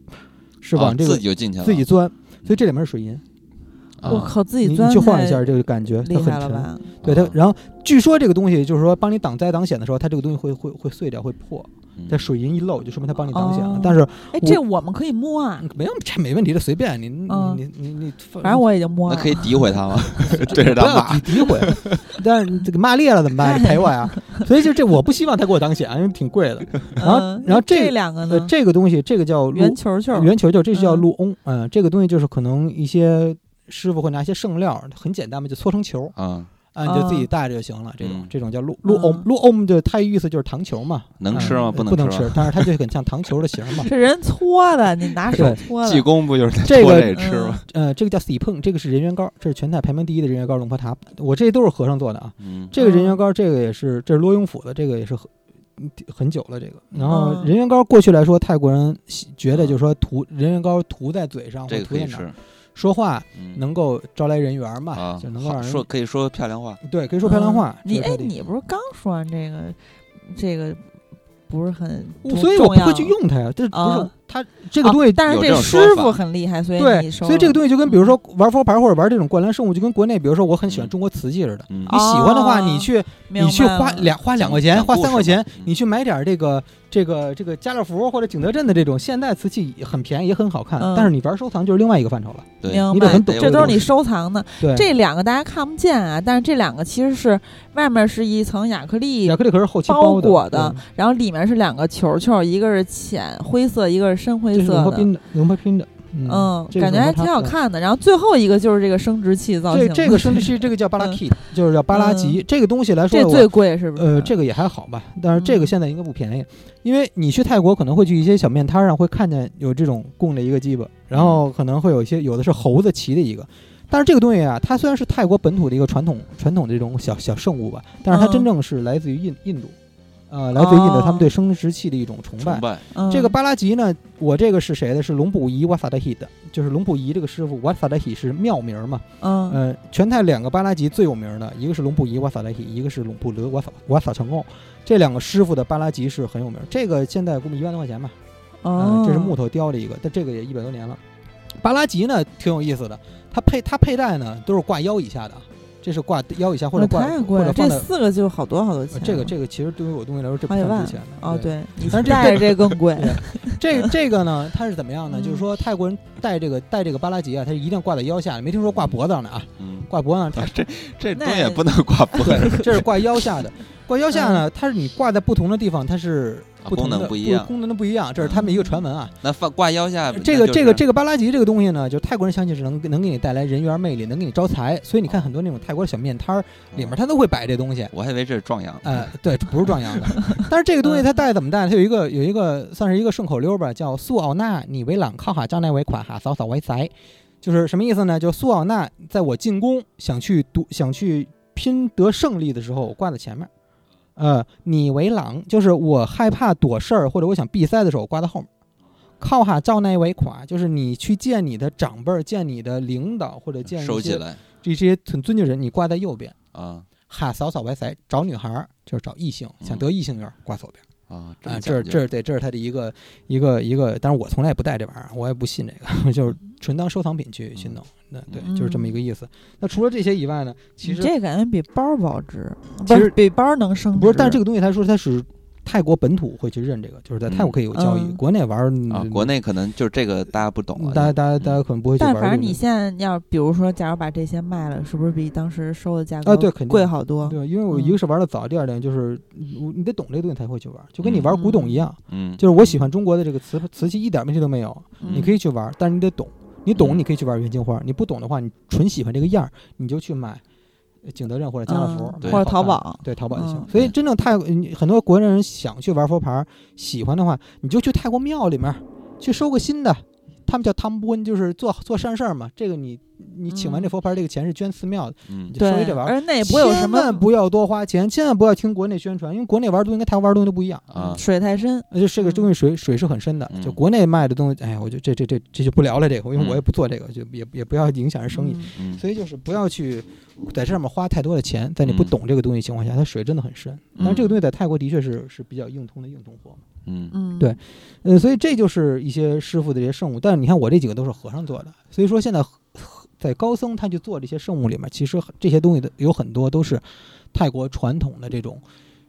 是往这个自己就进去了，自己钻。所以这里面是水银，我靠，自己钻你去晃一下这个感觉，它很沉。对它，然后据说这个东西就是说帮你挡灾挡险的时候，它这个东西会会会碎掉，会破。这水银一漏，就说明他帮你挡险了。但是，哎，这我们可以摸啊？没有，这没问题的，随便你你你你你。反正我已经摸了。那可以诋毁他吗？对着他骂，诋毁。但是这个骂裂了怎么办？你赔我呀！所以就这，我不希望他给我挡险，因为挺贵的。然后，然后这两个呢？这个东西，这个叫圆球球，圆球球，这是叫鹿翁。嗯，这个东西就是可能一些师傅会拿一些剩料，很简单嘛，就搓成球。啊。啊，你就自己带着就行了。这种这种叫鹿鹿欧鹿欧姆，就它意思就是糖球嘛。能吃吗？不能吃。但是它就很像糖球的形嘛。[laughs] 这人搓的，你拿手搓的。济公不就是这个吃吗？呃，这个叫 C 碰，这个是人缘糕，这是全泰排名第一的人缘糕龙婆塔。我这都是和尚做的啊。这个人缘糕，这个也是，这是罗永府的，这个也是很很久了。这个，然后人缘糕过去来说，泰国人觉得就是说涂人缘糕涂在嘴上或涂在哪。说话能够招来人缘嘛，就能够让人说可以说漂亮话。对，可以说漂亮话。你哎，你不是刚说完这个，这个不是很，所以我不会去用它呀。这不是它这个东西，但是这师傅很厉害，所以对，所以这个东西就跟比如说玩佛牌或者玩这种灌篮圣物，就跟国内比如说我很喜欢中国瓷器似的。你喜欢的话，你去你去花两花两块钱，花三块钱，你去买点这个。这个这个家乐福或者景德镇的这种现代瓷器很便宜也很好看，但是你玩收藏就是另外一个范畴了。对，你得很懂，这都是你收藏的。对，这两个大家看不见啊，但是这两个其实是外面是一层亚克力，亚克力壳是后期包裹的，然后里面是两个球球，一个是浅灰色，一个是深灰色的。拼的，龙牌拼的。嗯，感觉还挺好看的。然后最后一个就是这个生殖器造型，这这个生殖器这个叫巴拉 kit，就是叫巴拉吉。这个东西来说，这最贵是不是？呃，这个也还好吧，但是这个现在应该不便宜，因为你去泰国可能会去一些小面摊上会看见有这种供着一个鸡巴，然后可能会有一些有的是猴子骑的一个。但是这个东西啊，它虽然是泰国本土的一个传统传统的这种小小圣物吧，但是它真正是来自于印印度。呃，来自于印度，他们对生殖器的一种崇拜。这个巴拉吉呢，我这个是谁的？是龙普仪瓦萨德希的，就是龙普仪这个师傅瓦萨德希是庙名嘛？嗯，呃，全泰两个巴拉吉最有名的，一个是龙普仪瓦萨德希，一个是龙普德瓦萨瓦萨成贡，这两个师傅的巴拉吉是很有名。这个现在估计一万多块钱吧。哦，这是木头雕的一个，但这个也一百多年了。巴拉吉呢，挺有意思的，它佩它佩戴呢都是挂腰以下的。这是挂腰以下或者挂或者这四个就好多好多钱。这个这个其实对于我东西来说，这不算值钱的。哦，对，但是戴着这更贵。[laughs] 这这个呢，它是怎么样呢？就是说泰国人戴这个戴这个巴拉吉啊，它一定挂在腰下，没听说挂脖子上的啊。挂脖子上，[laughs] 这这东西也不能挂脖子。这是挂腰下的。挂腰下呢，它是你挂在不同的地方，它是。功能不一样，功能的不一样，这是他们一个传闻啊。那放挂腰下，这个这个这个巴拉吉这个东西呢，就泰国人相信是能能给你带来人缘魅力，能给你招财。所以你看很多那种泰国的小面摊儿里面，他都会摆这东西。我还以为这是壮阳。哎，对，不是壮阳的。[laughs] 但是这个东西它带怎么带？它有一个有一个算是一个顺口溜吧，叫苏奥纳你为朗靠哈张奈为款哈扫扫为财，就是什么意思呢？就苏奥纳在我进攻想去夺想去拼得胜利的时候，挂在前面。呃，你为狼，就是我害怕躲事儿或者我想闭塞的时候挂在后面。靠哈赵那为垮，就是你去见你的长辈儿、见你的领导或者见收起来这些很尊敬人，你挂在右边啊。哈扫扫歪塞找女孩儿就是找异性，想得异性缘挂左边。啊，这是这是对，这是他的一个一个一个，但是我从来也不带这玩意儿，我也不信这个，[laughs] 就是纯当收藏品去去弄。那对，就是这么一个意思。那除了这些以外呢，其实这感觉比包保值，其实比包能升值。不是，但是这个东西他说它是。泰国本土会去认这个，就是在泰国可以有交易。国内玩啊，国内可能就是这个大家不懂了，大家大家大家可能不会去玩。但反正你现在要，比如说，假如把这些卖了，是不是比当时收的价格啊？对，肯定贵好多。对，因为我一个是玩的早，第二点就是你得懂这个东西才会去玩，就跟你玩古董一样。嗯，就是我喜欢中国的这个瓷瓷器，一点问题都没有。你可以去玩，但是你得懂。你懂，你可以去玩元青花；你不懂的话，你纯喜欢这个样儿，你就去买。景德镇或者家乐福或者淘宝，对淘宝就行。所以真正泰国很多国人想去玩佛牌，喜欢的话，你就去泰国庙里面去收个新的。他们叫汤布恩，就是做做善事儿嘛。这个你你请完这佛牌，这个钱是捐寺庙的，嗯，就收一这玩意儿。那也不会有什么，千万不要多花钱，千万不要听国内宣传，因为国内玩东西跟台湾玩东西都不一样啊，水太深。而且这个东西水水是很深的，就国内卖的东西，哎呀，我就这这这这就不聊了这个，因为我也不做这个，就也也不要影响人生意。所以就是不要去在这上面花太多的钱，在你不懂这个东西情况下，它水真的很深。但是这个东西在泰国的确是是比较硬通的硬通货。嗯嗯，对，呃，所以这就是一些师傅的这些圣物，但是你看我这几个都是和尚做的，所以说现在在高僧他去做这些圣物里面，其实这些东西的有很多都是泰国传统的这种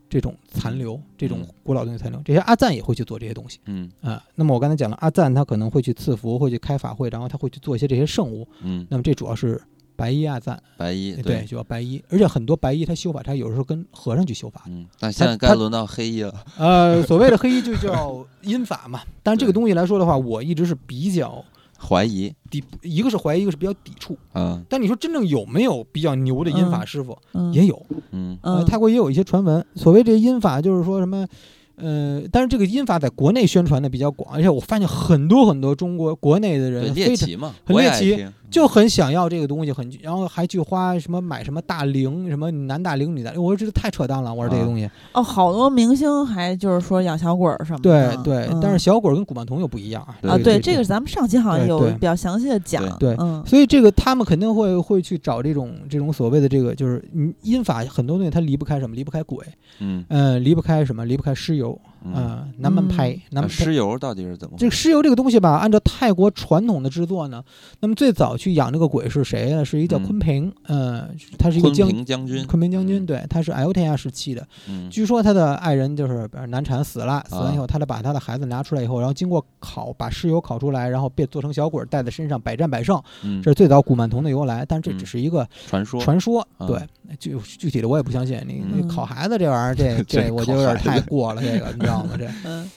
这种残留，这种古老东西残留。这些阿赞也会去做这些东西，嗯啊，那么我刚才讲了，阿赞他可能会去赐福，会去开法会，然后他会去做一些这些圣物，嗯，那么这主要是。白衣阿赞，白衣对，就叫白衣，而且很多白衣他修法，他有时候跟和尚去修法。嗯，但现在该轮到黑衣了。呃，所谓的黑衣就叫 [laughs] 阴法嘛。但是这个东西来说的话，我一直是比较怀疑，抵一个是怀疑，一个是比较抵触。嗯，但你说真正有没有比较牛的音法师傅？也有。嗯，泰国也有一些传闻，所谓这音法就是说什么。呃，但是这个音法在国内宣传的比较广，而且我发现很多很多中国国内的人猎奇嘛，很猎奇，就很想要这个东西，很然后还去花什么买什么大龄，什么男大龄女大，我说这太扯淡了，我说这个东西。哦，好多明星还就是说养小鬼儿什么的。对对，但是小鬼儿跟古曼童又不一样啊。啊，对，这个咱们上期好像有比较详细的讲。对，所以这个他们肯定会会去找这种这种所谓的这个就是音法，很多东西它离不开什么，离不开鬼，嗯嗯，离不开什么，离不开尸油。啊，南门拍，南尸油到底是怎么？这个尸油这个东西吧，按照泰国传统的制作呢，那么最早去养这个鬼是谁呢？是一个叫昆平，嗯，他是一个将将军，昆平将军，对，他是艾欧天亚时期的。据说他的爱人就是难产死了，死完以后，他得把他的孩子拿出来以后，然后经过烤，把尸油烤出来，然后变做成小鬼带在身上，百战百胜。这是最早古曼童的由来，但这只是一个传说，传说，对，具具体的我也不相信。你你烤孩子这玩意儿，这 [laughs] 这我觉得有点太过了，这个你知道。这，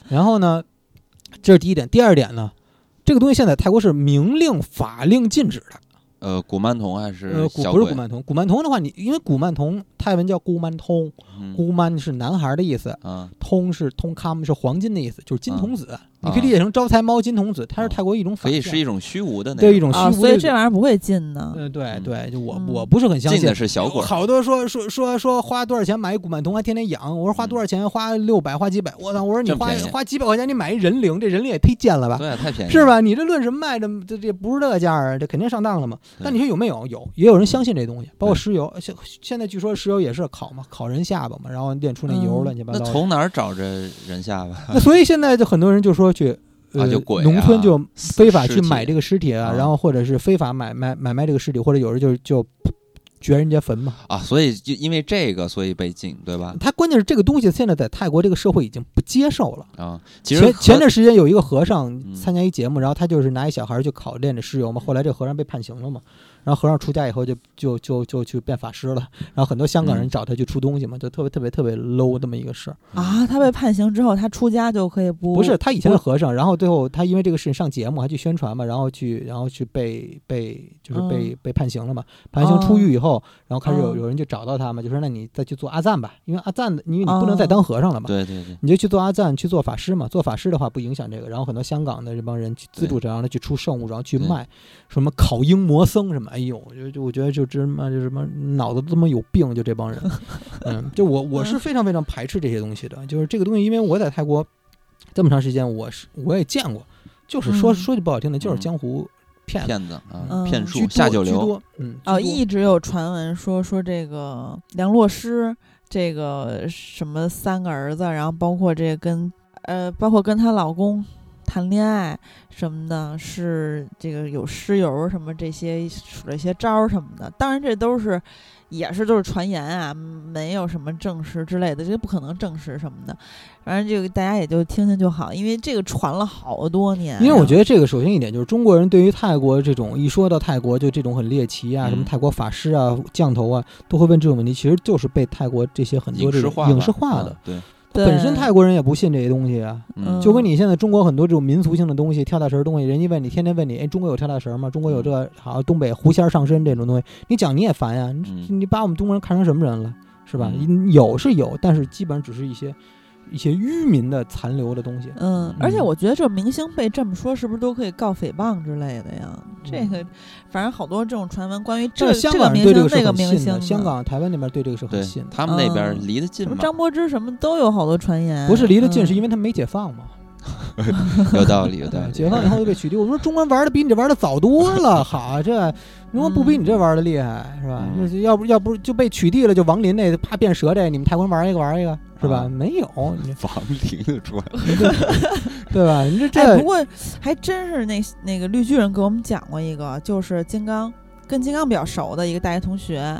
然后呢，这是第一点。第二点呢，这个东西现在泰国是明令法令禁止的。呃，古曼童还是呃，古不是古曼童。古曼童的话，你因为古曼童泰文叫古曼通，古曼是男孩的意思，通是通卡姆是黄金的意思，就是金童子。你可以理解成招财猫、金童子，它是泰国一种，可以是一种虚无的，对一种虚无，所以这玩意儿不会进的。嗯，对对，就我我不是很相信。进的是小鬼。好多说说说说花多少钱买一古曼童，还天天养。我说花多少钱？花六百，花几百？我操！我说你花花几百块钱，你买一人灵，这人灵也忒贱了吧？对，太便宜，是吧？你这论什么卖的？这这不是这个价啊，这肯定上当了嘛。但你说有没有？有，也有人相信这东西，包括石油。现现在据说石油也是烤嘛，烤人下巴嘛，然后炼出那油乱七八糟。那从哪儿找着人下巴？那所以现在就很多人就说去。啊，就鬼农村就非法去买这个尸体啊，然后或者是非法买买买卖这个尸体，或者有人就就掘人家坟嘛。啊，所以就因为这个，所以被禁，对吧？他关键是这个东西现在在泰国这个社会已经不接受了啊。前前段时间有一个和尚参加一节目，然后他就是拿一小孩去烤炼这尸油嘛，后来这和尚被判刑了嘛。然后和尚出家以后就就就就去变法师了，然后很多香港人找他去出东西嘛，就特别特别特别 low 这么一个事儿啊。他被判刑之后，他出家就可以不？不是，他以前是和尚，然后最后他因为这个事情上节目还去宣传嘛，然后去然后去被被就是被被判刑了嘛。判刑出狱以后，然后开始有有人就找到他嘛，就说那你再去做阿赞吧，因为阿赞因为你不能再当和尚了嘛。对对对，你就去做阿赞，去做法师嘛。做法师的话不影响这个。然后很多香港的这帮人去资助这样的去出圣物，然后去卖什么考英魔僧什么，哎呦，我觉得就。我觉得就真妈，就什么脑子这么有病，就这帮人，[laughs] 嗯，就我我是非常非常排斥这些东西的。就是这个东西，因为我在泰国这么长时间，我是我也见过，就是说说句不好听的，就是江湖骗骗子啊，骗术下九流，嗯，哦，一直有传闻说说这个梁洛施，这个什么三个儿子，然后包括这跟呃，包括跟她老公。谈恋爱什么的，是这个有尸油什么这些使了一些招儿什么的，当然这都是也是都是传言啊，没有什么证实之类的，这不可能证实什么的。反正这个大家也就听听就好，因为这个传了好多年。因为我觉得这个首先一点就是中国人对于泰国这种一说到泰国就这种很猎奇啊，什么泰国法师啊、降头啊，都会问这种问题，其实就是被泰国这些很多这种影视化的。对。本身泰国人也不信这些东西啊，就跟你现在中国很多这种民俗性的东西，跳大神东西，人家问你，天天问你，哎，中国有跳大神吗？中国有这好东北狐仙上身这种东西，你讲你也烦呀，你你把我们中国人看成什么人了，是吧？有是有，但是基本上只是一些。一些愚民的残留的东西，嗯，而且我觉得这明星被这么说，是不是都可以告诽谤之类的呀？这个，反正好多这种传闻，关于这香港明星那个明星，香港、台湾那边对这个是很信，他们那边离得近嘛。张柏芝什么都有好多传言，不是离得近，是因为他没解放嘛。[laughs] 有道理，有道理。解放以后就被取缔。我说中国玩的比你这玩的早多了，好这。如果不比你这玩的厉害，是吧？要不要不就被取缔了？就王林那怕变蛇这，你们泰国人玩一个玩一个，是吧？没有，王林 [laughs] 的出来，对吧？你这这不过还真是那那个绿巨人给我们讲过一个，就是金刚跟金刚比较熟的一个大学同学，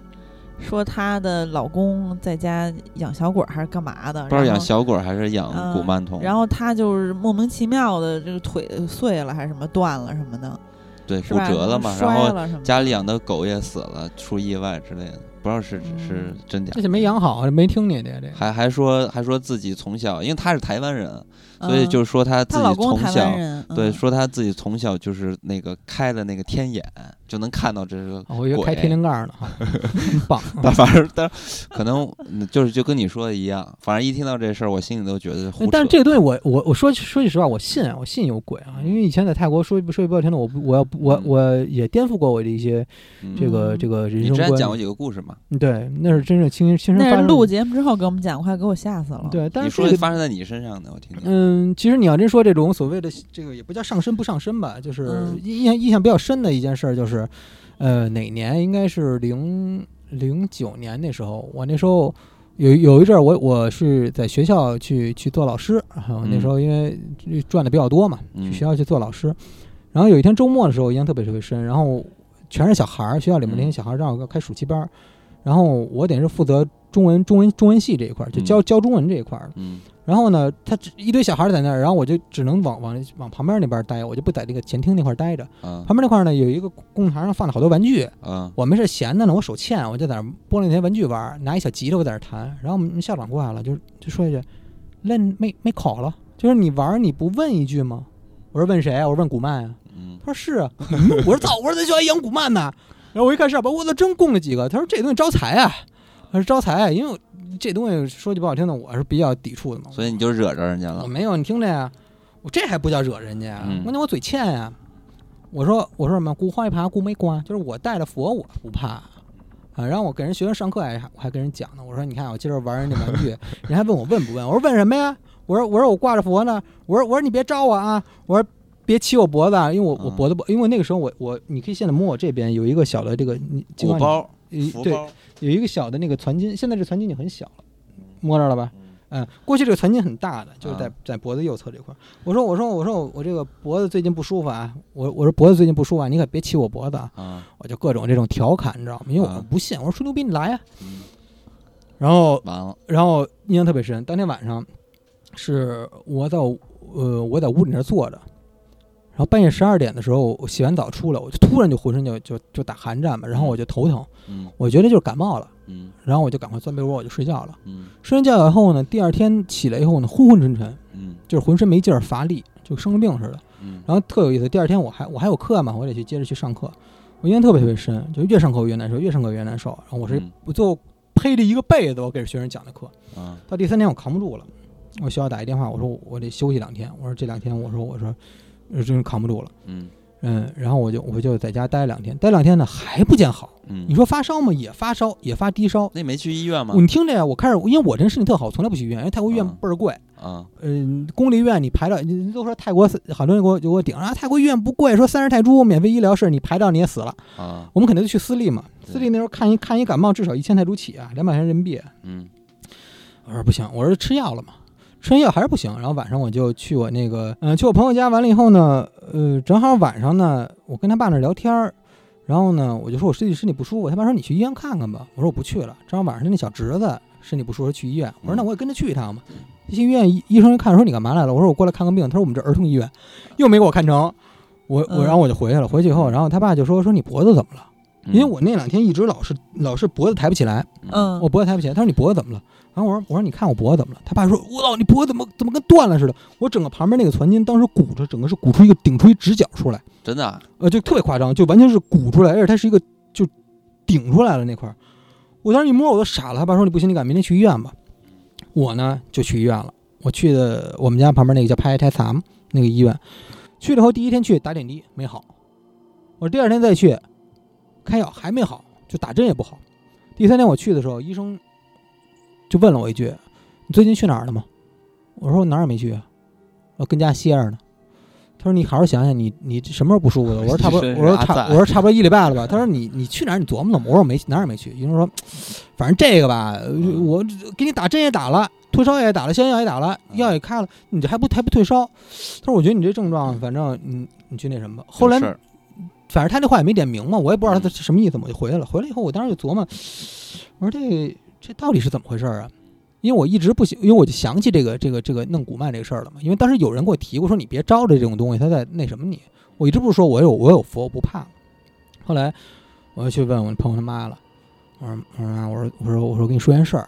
说她的老公在家养小鬼还是干嘛的？不知道养小鬼还是养古曼童。然后他就是莫名其妙的这个腿碎了还是什么断了什么的。对，骨折了嘛，然后家里养的狗也死了，出意外之类的，不知道是是真假。这就没养好，没听你的这。还还说还说自己从小，因为他是台湾人。所以就是说他自己从小，对，说他自己从小就是那个开的那个天眼，就能看到这是我以为开天灵盖呢，[laughs] 棒。但反正但可能就是就跟你说的一样，反正一听到这事儿，我心里都觉得。但是这个东西，我我我说说句实话，我信啊，我信有鬼啊，因为以前在泰国说说句不好听的，我我要我我也颠覆过我的一些这个这个人生观。之前讲过几个故事嘛？对，那是真是亲亲身发生。那是录节目之后给我们讲，快给我吓死了。对，但是说发生在你身上的，我听听。嗯。嗯，其实你要真说这种所谓的这个也不叫上身不上身吧，就是印象印象比较深的一件事，就是，呃，哪年应该是零零九年那时候，我那时候有有一阵儿，我我是在学校去去做老师，那时候因为赚的比较多嘛，去学校去做老师，然后有一天周末的时候，印象特别特别深，然后全是小孩儿，学校里面那些小孩儿正好开暑期班，然后我等于是负责中文中文中文系这一块，就教教中文这一块的。然后呢，他一堆小孩在那儿，然后我就只能往往往旁边那边待，我就不在那个前厅那块待着。旁边那块呢有一个供台上放了好多玩具。我没事闲的呢，我手欠，我就在那拨那些玩具玩，拿一小吉他我在那弹。然后我们校长过来了，就就说一句：“那没没考了？就是你玩你不问一句吗？我说问谁啊？我说问古曼啊。嗯，他说是啊。[laughs] 我说操，我说咱学校养古曼呢。然后我一看是吧，我操，真供了几个。他说这东西招财啊，他是招财，因为这东西说句不好听的，我是比较抵触的嘛。所以你就惹着人家了。我没有，你听着呀，我这还不叫惹人家，关键我嘴欠呀。我说我说什么？孤花一耙，古没关，就是我带着佛，我不怕啊。然后我给人学生上课还我还跟人讲呢。我说你看我今儿玩人家玩具，[laughs] 人还问我问不问？我说问什么呀？我说我说我挂着佛呢。我说我说你别招我啊！我说别骑我脖子，因为我我脖子不，因为那个时候我我你可以现在摸我这边有一个小的这个鼓包，对，有一个小的那个攒筋，现在这攒筋已经很小了，摸着了吧？嗯，过去这个攒筋很大的，就是在在脖子右侧这块。我说我说我说我这个脖子最近不舒服啊，我我说脖子最近不舒服，啊，你可别骑我脖子啊！我就各种这种调侃，你知道吗？因为我不信，我说吹牛逼你来呀。然后完了，然后印象特别深。当天晚上是我在呃我在屋里那坐着，然后半夜十二点的时候我洗完澡出来，我就突然就浑身就就就打寒战嘛，然后我就头疼，我觉得就是感冒了。嗯，然后我就赶快钻被窝，我就睡觉了。嗯，睡完觉以后呢，第二天起来以后呢，昏昏沉沉，嗯，就是浑身没劲儿、乏力，就生了病似的。嗯，然后特有意思，第二天我还我还有课嘛，我得去接着去上课。我印象特别特别深，就越上课越难受，越上课越难受。然后我是我最后披着一个被子，我给学生讲的课。啊，到第三天我扛不住了，我学校打一电话，我说我得休息两天。我说这两天我说我说真是扛不住了。嗯。嗯，然后我就我就在家待两天，待两天呢还不见好。嗯，你说发烧吗？也发烧，也发低烧。那没去医院吗？你听着呀，我开始，因为我这人身体特好，从来不去医院，因为泰国医院倍儿贵。啊，嗯，公立医院你排到，你都说泰国好多人给我就给我顶啊，泰国医院不贵，说三十泰铢免费医疗是，你排到你也死了。啊，我们肯定就去私立嘛，私立那时候看一看一感冒至少一千泰铢起啊，两百块钱人民币。嗯，我说不行，我说吃药了嘛。吃夜药还是不行，然后晚上我就去我那个，嗯，去我朋友家。完了以后呢，呃，正好晚上呢，我跟他爸那聊天儿，然后呢，我就说我身体身体不舒服。他爸说你去医院看看吧。我说我不去了。正好晚上那小侄子身体不舒服去医院，我说那我也跟着去一趟吧。去医院医生一看说你干嘛来了？我说我过来看个病。他说我们这儿童医院，又没给我看成。我我然后我就回去了。回去以后，然后他爸就说说你脖子怎么了？因为我那两天一直老是老是脖子抬不起来。嗯，我脖子抬不起来。他说你脖子怎么了？然后我说我说你看我脖子怎么了？他爸说我操你脖子怎么怎么跟断了似的？我整个旁边那个攒筋当时鼓着，整个是鼓出一个顶出一直角出来，真的？呃，就特别夸张，就完全是鼓出来，而且它是一个就顶出来了那块儿。我当时一摸我都傻了。他爸说你不行，你赶明天去医院吧。我呢就去医院了。我去的我们家旁边那个叫派泰萨姆那个医院，去了后第一天去打点滴没好，我第二天再去开药还没好，就打针也不好。第三天我去的时候，医生。就问了我一句：“你最近去哪儿了吗？”我说：“我哪儿也没去，我跟家歇着呢。”他说：“你好好想想，你你什么时候不舒服的？” [laughs] 我说：“差不多。”我说：“差我说差不多一礼拜了吧？”他说：“你你去哪儿？你琢磨琢磨。”我说：“我没哪儿也没去。”医生说：“反正这个吧，我给你打针也打了，退烧药也打了，消炎药也打了，药也开了，你这还不还不退烧？”他说：“我觉得你这症状，反正你你去那什么吧。”后来，反正他那话也没点明嘛，我也不知道他什么意思，我就回来了。回来以后，我当时就琢磨，我说这。这到底是怎么回事啊？因为我一直不行，因为我就想起这个这个这个弄古曼这个事儿了嘛。因为当时有人给我提过，说你别招着这种东西，他在那什么你。我一直不是说我有我有佛，我不怕。后来我又去问我朋友他妈了，我说我说我说我说我说跟你说件事儿，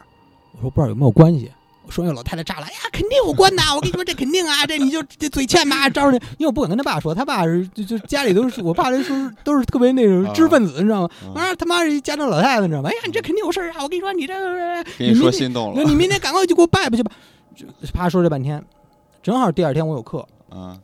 我说不知道有没有关系。我说那老太太炸了，哎呀，肯定有关呐！[laughs] 我跟你说，这肯定啊，这你就这嘴欠吧，[laughs] 招着你，因为我不敢跟他爸说，他爸是就就家里都是我爸这是都是特别那种知识分子，你知道吗？啊，他妈是家长老太太，你知道吗？哎呀，你这肯定有事儿啊！我跟你说，你这 [laughs] 你说心动了，你明天赶快就给我拜拜去吧。就啪说这半天，正好第二天我有课，啊，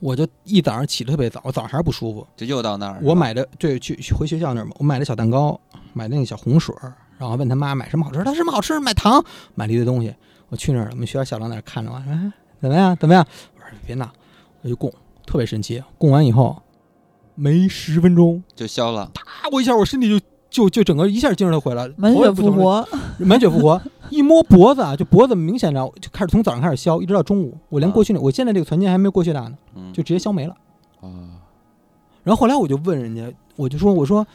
我就一早上起的特别早，我早上还是不舒服，就又到那儿。我买的对去回学校那儿嘛，我买的小蛋糕，买那个小红水，然后问他妈买什么好吃，他什么好吃？买糖，买了一堆东西。我去那儿了，我们学校小郎在那看着我，哎，怎么样？怎么样？我说别闹，我就供，特别神奇。供完以后，没十分钟就消了，啪！我一下，我身体就就就整个一下精神都回来了，满血复活，[laughs] 满血复活。一摸脖子啊，就脖子明显着就开始从早上开始消，一直到中午。我连过去那，我现在这个团建还没有过去大呢，就直接消没了。啊！然后后来我就问人家，我就说，我说，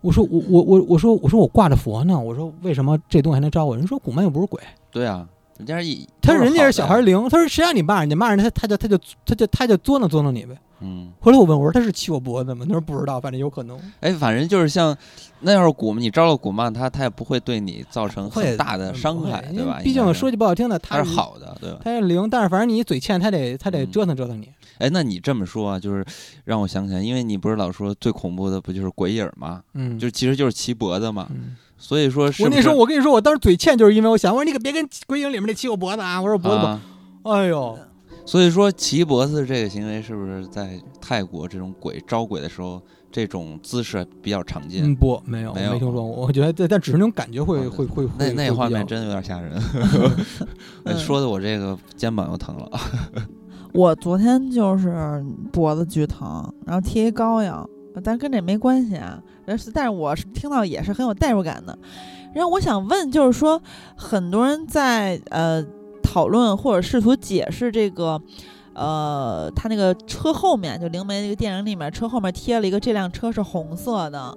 我说，我我我我说，我说我挂着佛呢，我说为什么这东西还能招我？人说古曼又不是鬼。对啊。人家一他人家是小孩灵，他说谁让你骂人家骂人家，他他就他就他就他就捉弄捉弄你呗。嗯，后来我问我说他是骑我脖子吗？他说不知道，反正有可能。哎，反正就是像那要是蛊你招了鼓骂他，他也不会对你造成很大的伤害，对吧？毕竟说句不好听的，他是好的，对吧？他是灵，但是反正你嘴欠，他得他得折腾折腾你。哎，那你这么说啊，就是让我想起来，因为你不是老说最恐怖的不就是鬼影吗？嗯，就其实就是骑脖子嘛。所以说，我那时候我跟你说，我当时嘴欠，就是因为我想，我说你可别跟鬼影里面那骑我脖子啊！我说脖子，哎呦。所以说，骑脖子这个行为是不是在泰国这种鬼招鬼的时候，这种姿势比较常见？嗯，不，没有，没有，没听说过。我觉得，但只是那种感觉会会会那那画面真的有点吓人。[laughs] [laughs] 说的我这个肩膀又疼了。[laughs] 我昨天就是脖子巨疼，然后贴一膏药，但跟这没关系啊。但是，但是我是听到也是很有代入感的。然后我想问，就是说，很多人在呃。讨论或者试图解释这个，呃，他那个车后面就灵媒那个电影里面，车后面贴了一个这辆车是红色的。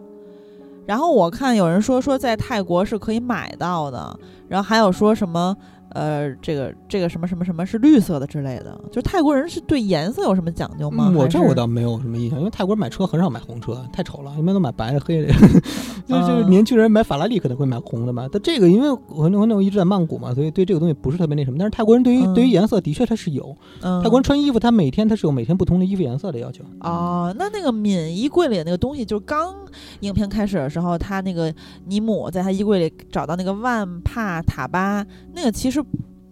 然后我看有人说说在泰国是可以买到的，然后还有说什么。呃，这个这个什么什么什么是绿色的之类的，就是泰国人是对颜色有什么讲究吗？我这我倒没有什么印象，因为泰国人买车很少买红车，太丑了，一般都买白的、黑的。[laughs] 就就是年轻人买法拉利可能会买红的嘛。但这个因为我那我那我一直在曼谷嘛，所以对这个东西不是特别那什么。但是泰国人对于对于颜色的确他是有，泰国人穿衣服他每天他是有每天不同的衣服颜色的要求。哦，那那个敏衣柜里那个东西，就是刚影片开始的时候，他那个尼姆在他衣柜里找到那个万帕塔巴，那个其实。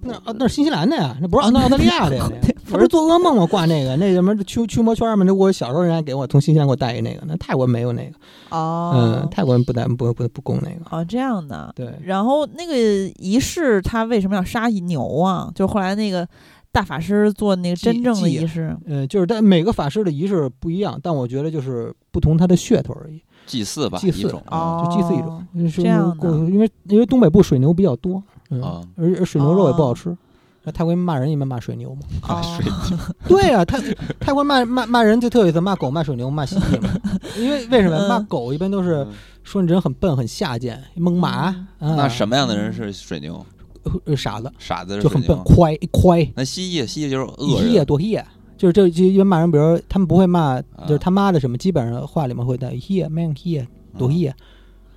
那那是新西兰的呀，那不是澳澳大利亚的呀。[laughs] 我是做噩梦嘛，挂那个那什么驱驱魔圈嘛，那我小时候人家给我从新西兰给我带一那个，那泰国没有那个。哦。嗯，泰国人不带不不不供那个。哦，这样的。对。然后那个仪式他为什么要杀一牛啊？就后来那个大法师做那个真正的仪式。嗯，就是但每个法师的仪式不一样，但我觉得就是不同他的噱头而已。祭祀吧，祭祀哦，就祭祀一种。这样的。因为因为东北部水牛比较多。啊，而而水牛肉也不好吃，那泰国人骂人一般骂水牛嘛？啊水牛，[laughs] 对呀，泰泰国骂骂骂人就特有意思，骂狗、骂水牛、骂蜥蜴嘛。[laughs] 因为为什么骂狗一般都是说你人很笨、很下贱、猛马？那什么样的人是水牛？傻子，傻子就很笨，快快。那蜥蜴，蜥蜴就是恶人。蜥蜴多蜥就是这就一般骂人，比如他们不会骂，就是他妈的什么，基本上话里面会带蜥蜴，man 蜥多蜥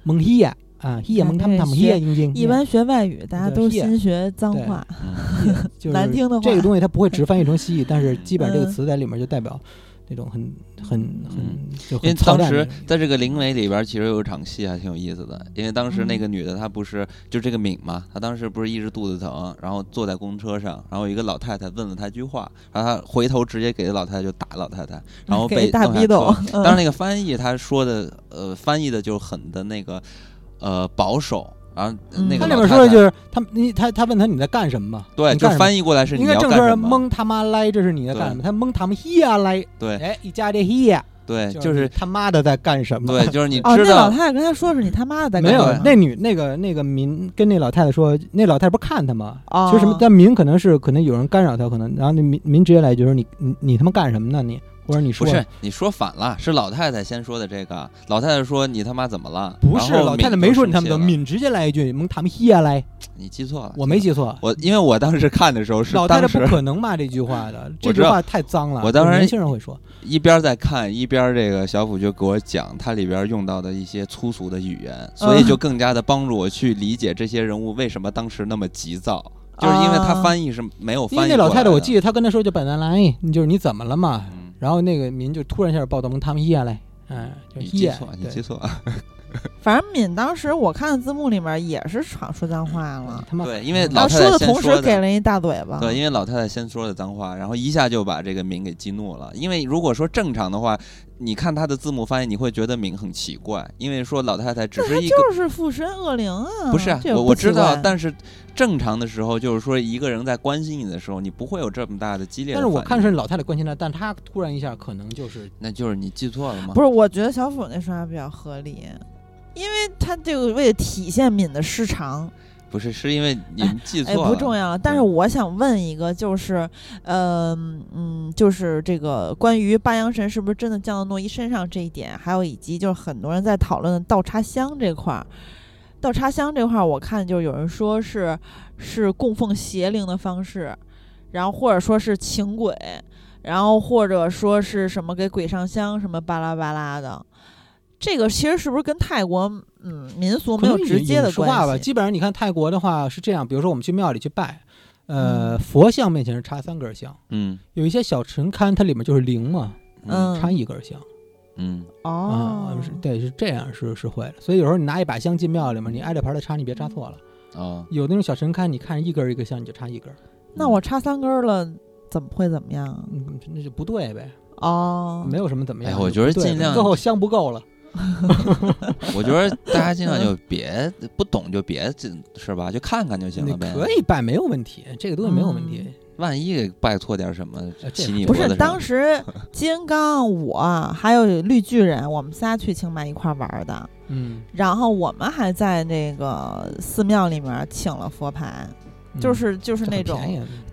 猛蜥啊，一眼蒙他们，他们一眼。一般学外语，大家都先学脏话，[laughs] 难听的话。这个东西它不会直翻译成蜥蜴，但是 [laughs] 基本这个词在里面就代表那种很很很。因为当时在这个灵媒里边，其实有一场戏还挺有意思的。因为当时那个女的她不是就这个敏嘛，她当时不是一直肚子疼，然后坐在公车上，然后一个老太太问了她一句话，然后她回头直接给老太太就打老太太，然后 [laughs] 被大逼斗。当时那个翻译他说的呃翻译的就很的那个。呃，保守，然后那个他里面说的就是他，你他他问他你在干什么嘛？对，就翻译过来是应该正说蒙他妈来，这是你在干什么？他蒙他们嘿呀来，对，哎，一加这嘿，对，就是他妈的在干什么？对，就是你知道。哦，那老太太跟他说是你他妈的在干什么没有那女那个那个民跟那老太太说，那老太太不看他吗？哦，就什么？但民可能是可能有人干扰他，可能然后那民民直接来就说你你你他妈干什么呢你？或者你说不是你说反了，是老太太先说的这个。老太太说：“你他妈怎么了？”不是老太太没说你他妈怎么，敏直接来一句：“蒙他们 hier 来。”你记错了，我没记错。我因为我当时看的时候是老太太不可能骂这句话的，[laughs] 这句话太脏了。我当时年轻人会说，一边在看一边这个小虎就给我讲它里边用到的一些粗俗的语言，所以就更加的帮助我去理解这些人物为什么当时那么急躁，就是因为他翻译是没有翻译。因为那老太太，我记得他跟他说就本来来，就是你怎么了嘛？然后那个民就突然一下报道蒙他们下来，哎，你记错，你记错。[laughs] 反正敏当时我看的字幕里面也是闯说脏话了，对，因为老太太说的同时给人一大嘴巴，对，因为老太太先说的脏话，然后一下就把这个敏给激怒了。因为如果说正常的话，你看他的字幕发现，你会觉得敏很奇怪，因为说老太太只是一个就是附身恶灵啊，不是啊，我我知道，但是正常的时候就是说一个人在关心你的时候，你不会有这么大的激烈。但是我看是老太太关心他，但他突然一下可能就是，那就是你记错了吗？不是，我觉得小虎那说法比较合理。因为他这个为了体现敏的失常，不是是因为你记错了，不重要。但是我想问一个，就是，呃，嗯，就是这个关于八阳神是不是真的降到诺伊身上这一点，还有以及就是很多人在讨论的倒插香这块儿，倒插香这块儿，我看就有人说是是供奉邪灵的方式，然后或者说是请鬼，然后或者说是什么给鬼上香什么巴拉巴拉的。这个其实是不是跟泰国嗯民俗没有直接的关系？吧，基本上你看泰国的话是这样，比如说我们去庙里去拜，呃，佛像面前是插三根香，嗯，有一些小神龛它里面就是灵嘛，嗯，插一根香。嗯哦，是对，是这样，是是会的。所以有时候你拿一把香进庙里面，你挨着牌的插，你别插错了啊。有那种小神龛，你看一根一根香，你就插一根。那我插三根了，怎么会怎么样？嗯，那就不对呗。哦，没有什么怎么样。我觉得尽量最后香不够了。[laughs] 我觉得大家尽量就别不懂就别是吧，就看看就行了呗。可以拜没有问题，这个东西没有问题。万一给拜错点什么，不是当时金刚我还有绿巨人，我们仨去清迈一块玩的，嗯，然后我们还在那个寺庙里面请了佛牌，就是就是那种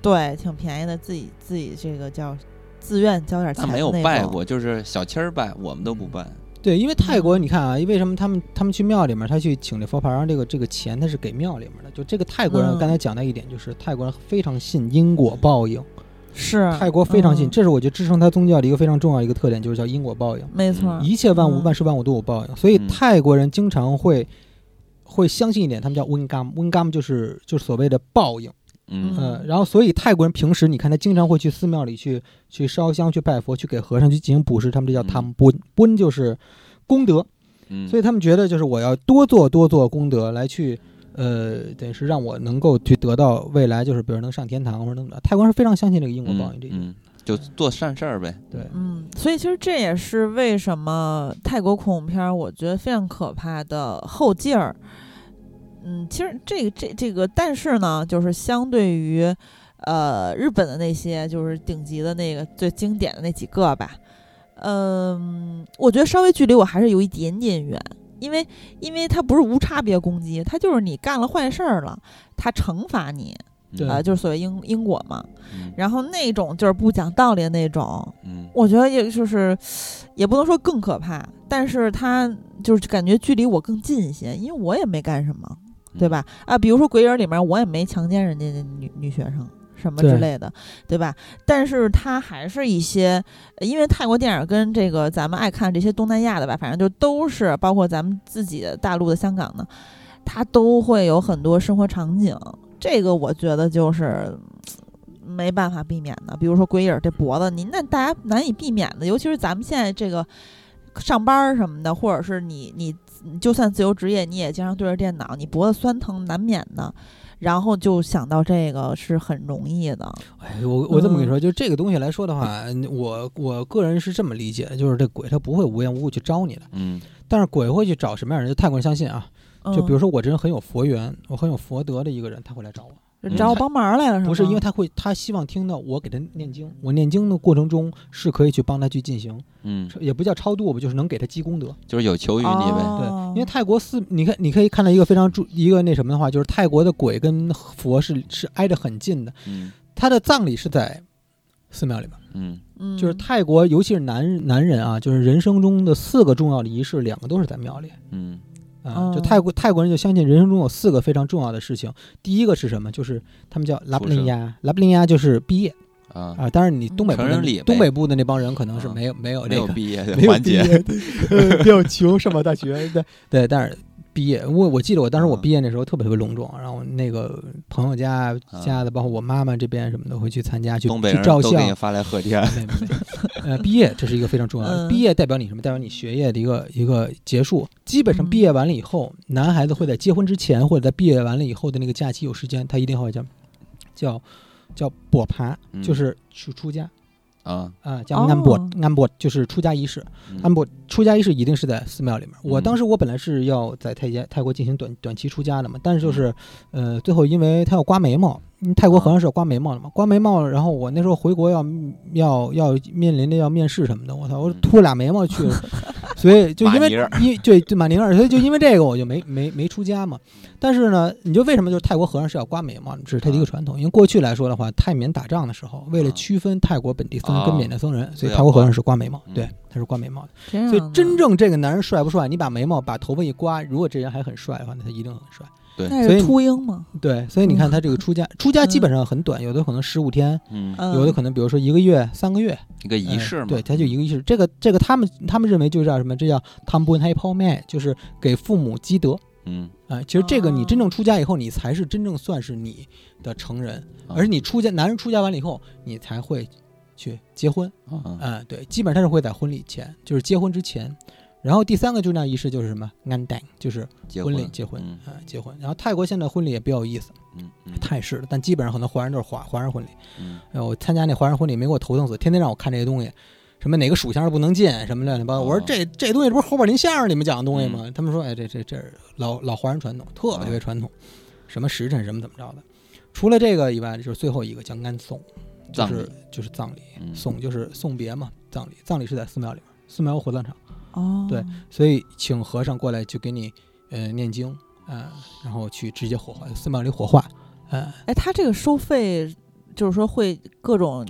对，挺便宜的，自己自己这个叫自愿交点钱。没有拜过，就是小七儿拜，我们都不拜。对，因为泰国你看啊，为什么他们他们去庙里面，他去请这佛牌，然后这个这个钱他是给庙里面的。就这个泰国人刚才讲到一点，就是泰国人非常信因果报应，是泰国非常信，这是我觉得支撑他宗教的一个非常重要的一个特点，就是叫因果报应。没错，一切万物万事万物都有报应，所以泰国人经常会会相信一点，他们叫温嘎姆，温嘎姆就是就是所谓的报应。嗯，然后所以泰国人平时你看他经常会去寺庙里去去烧香去拜佛去给和尚去进行布施，他们这叫他们 bunbun 就是功德，所以他们觉得就是我要多做多做功德来去呃等于是让我能够去得到未来就是比如能上天堂或者怎么着。泰国人是非常相信这个因果报应这个，就做善事儿呗。对，嗯，所以其实这也是为什么泰国恐怖片我觉得非常可怕的后劲儿。嗯，其实这个这这个，但是呢，就是相对于，呃，日本的那些就是顶级的那个最经典的那几个吧，嗯，我觉得稍微距离我还是有一点点远，因为因为它不是无差别攻击，它就是你干了坏事儿了，它惩罚你，啊，就是所谓因因果嘛。然后那种就是不讲道理的那种，嗯，我觉得也就是也不能说更可怕，但是它就是感觉距离我更近一些，因为我也没干什么。对吧？啊，比如说《鬼影》里面，我也没强奸人家的女女学生什么之类的，对吧？但是他还是一些，因为泰国电影跟这个咱们爱看这些东南亚的吧，反正就都是包括咱们自己的大陆的香港的，它都会有很多生活场景。这个我觉得就是没办法避免的。比如说《鬼影》这脖子，您那大家难以避免的，尤其是咱们现在这个上班什么的，或者是你你。就算自由职业，你也经常对着电脑，你脖子酸疼难免的。然后就想到这个是很容易的。哎，我我这么跟你说，就这个东西来说的话，我我个人是这么理解的，就是这鬼他不会无缘无故去招你的。嗯。但是鬼会去找什么样的人？就泰国人相信啊，就比如说我这人很有佛缘，我很有佛德的一个人，他会来找我。找我帮忙来了是吗不是，因为他会，他希望听到我给他念经，我念经的过程中是可以去帮他去进行，嗯，也不叫超度，吧就是能给他积功德，就是有求于你呗。对，因为泰国寺，你看，你可以看到一个非常注一个那什么的话，就是泰国的鬼跟佛是是挨着很近的，嗯，他的葬礼是在寺庙里边，嗯。嗯，就是泰国，尤其是男男人啊，就是人生中的四个重要的仪式，两个都是在庙里，嗯。啊，就泰国泰国人就相信人生中有四个非常重要的事情。第一个是什么？就是他们叫拉布林亚，拉布林亚就是毕业啊啊。当然，你东北部东北部的那帮人可能是没有没有这个毕业环节，[laughs] 比较穷，上不了大学。对对，但是。毕业，我我记得我当时我毕业那时候特别特别隆重，然后那个朋友家家的，包括我妈妈这边什么的会去参加，去去照相，发来贺电。[laughs] 呃，毕业这是一个非常重要的，毕业代表你什么？代表你学业的一个一个结束。基本上毕业完了以后，男孩子会在结婚之前或者在毕业完了以后的那个假期有时间，他一定会叫叫叫博爬，就是去出家。啊啊，叫安博安博，就是出家仪式。安博出家仪式一定是在寺庙里面。我当时我本来是要在泰家泰国进行短短期出家的嘛，但是就是，呃，最后因为他要刮眉毛，泰国和尚是要刮眉毛的嘛，刮眉毛，然后我那时候回国要要要面临着要面试什么的，我操，我秃俩眉毛去，[laughs] 所以就因为因对对马宁儿，所以就因为这个我就没没没出家嘛。但是呢，你就为什么就是泰国和尚是要刮眉毛？这是他的一个传统。因为过去来说的话，泰缅打仗的时候，为了区分泰国本地僧人跟缅甸僧人，所以泰国和尚是刮眉毛。对，他是刮眉毛的。所以真正这个男人帅不帅？你把眉毛把头发一刮，如果这人还很帅的话，那他一定很帅。对，所以秃鹰嘛，对，所以你看他这个出家，出家基本上很短，有的可能十五天，嗯，有的可能比如说一个月、三个月，一个仪式嘛，对，他就一个仪式。这个这个他们他们认为就叫什么？这叫汤布恩黑泡面，就是给父母积德。嗯，哎，其实这个你真正出家以后，你才是真正算是你的成人，而你出家，男人出家完了以后，你才会去结婚。嗯，对，基本上他是会在婚礼前，就是结婚之前。然后第三个重要仪式就是什么？安戴，就是婚礼结婚啊，结婚。然后泰国现在婚礼也比较有意思，嗯，泰式的，但基本上很多华人都是华华人婚礼。嗯，我参加那华人婚礼没给我头疼死，天天让我看这些东西，什么哪个属相不能进，什么乱七八糟。我说这这东西这不是侯宝林相声里面讲的东西吗？他们说，哎，这这这是老老华人传统，特别传统，什么时辰什么怎么着的。除了这个以外，就是最后一个叫安送，就是就是葬礼，送就是送别嘛，葬礼葬礼是在寺庙里面，寺庙火葬场。哦，对，所以请和尚过来就给你，呃，念经，嗯，然后去直接火化，寺庙里火化，嗯，哎，他这个收费就是说会各种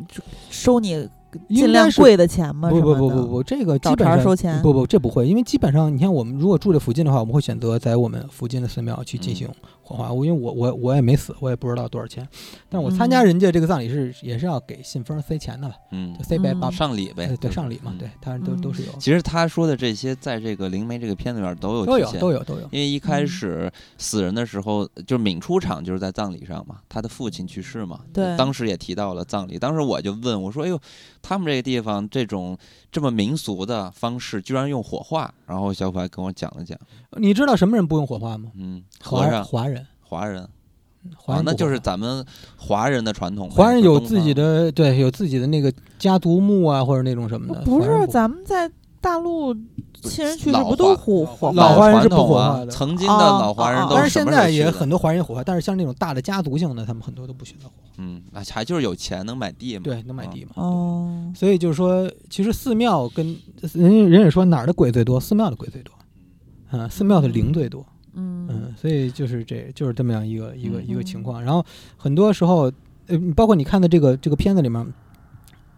收你。尽量贵的钱吗？不不不不不，这个基本上收钱。不不，这不会，因为基本上你看，我们如果住这附近的话，我们会选择在我们附近的寺庙去进行火化。我因为我我我也没死，我也不知道多少钱。但是我参加人家这个葬礼是也是要给信封塞钱的吧？嗯，塞白把上礼呗，对上礼嘛，对，他都都是有。其实他说的这些，在这个灵媒这个片子里面都有都有都有都有。因为一开始死人的时候，就是敏出场就是在葬礼上嘛，他的父亲去世嘛，对，当时也提到了葬礼。当时我就问我说：“哎呦，他们这个地方。”这种这么民俗的方式，居然用火化，然后小虎还跟我讲了讲。你知道什么人不用火化吗？嗯，和尚、华人、华人，华那就是咱们华人的传统。华人有自己的对，有自己的那个家族墓啊，或者那种什么的。不是，咱们在大陆。亲人去世不都火火？老华人是不火化的。曾经的老华人都但是现在也很多华人火化，但是像那种大的家族性的，他们很多都不选择火化。嗯，那还就是有钱能买地嘛？对，能买地嘛？哦。所以就是说，其实寺庙跟人人也说哪儿的鬼最多，寺庙的鬼最多。嗯，寺庙的灵最多。嗯嗯，所以就是这就是这么样一个一个一个情况。然后很多时候，呃，包括你看的这个这个片子里面，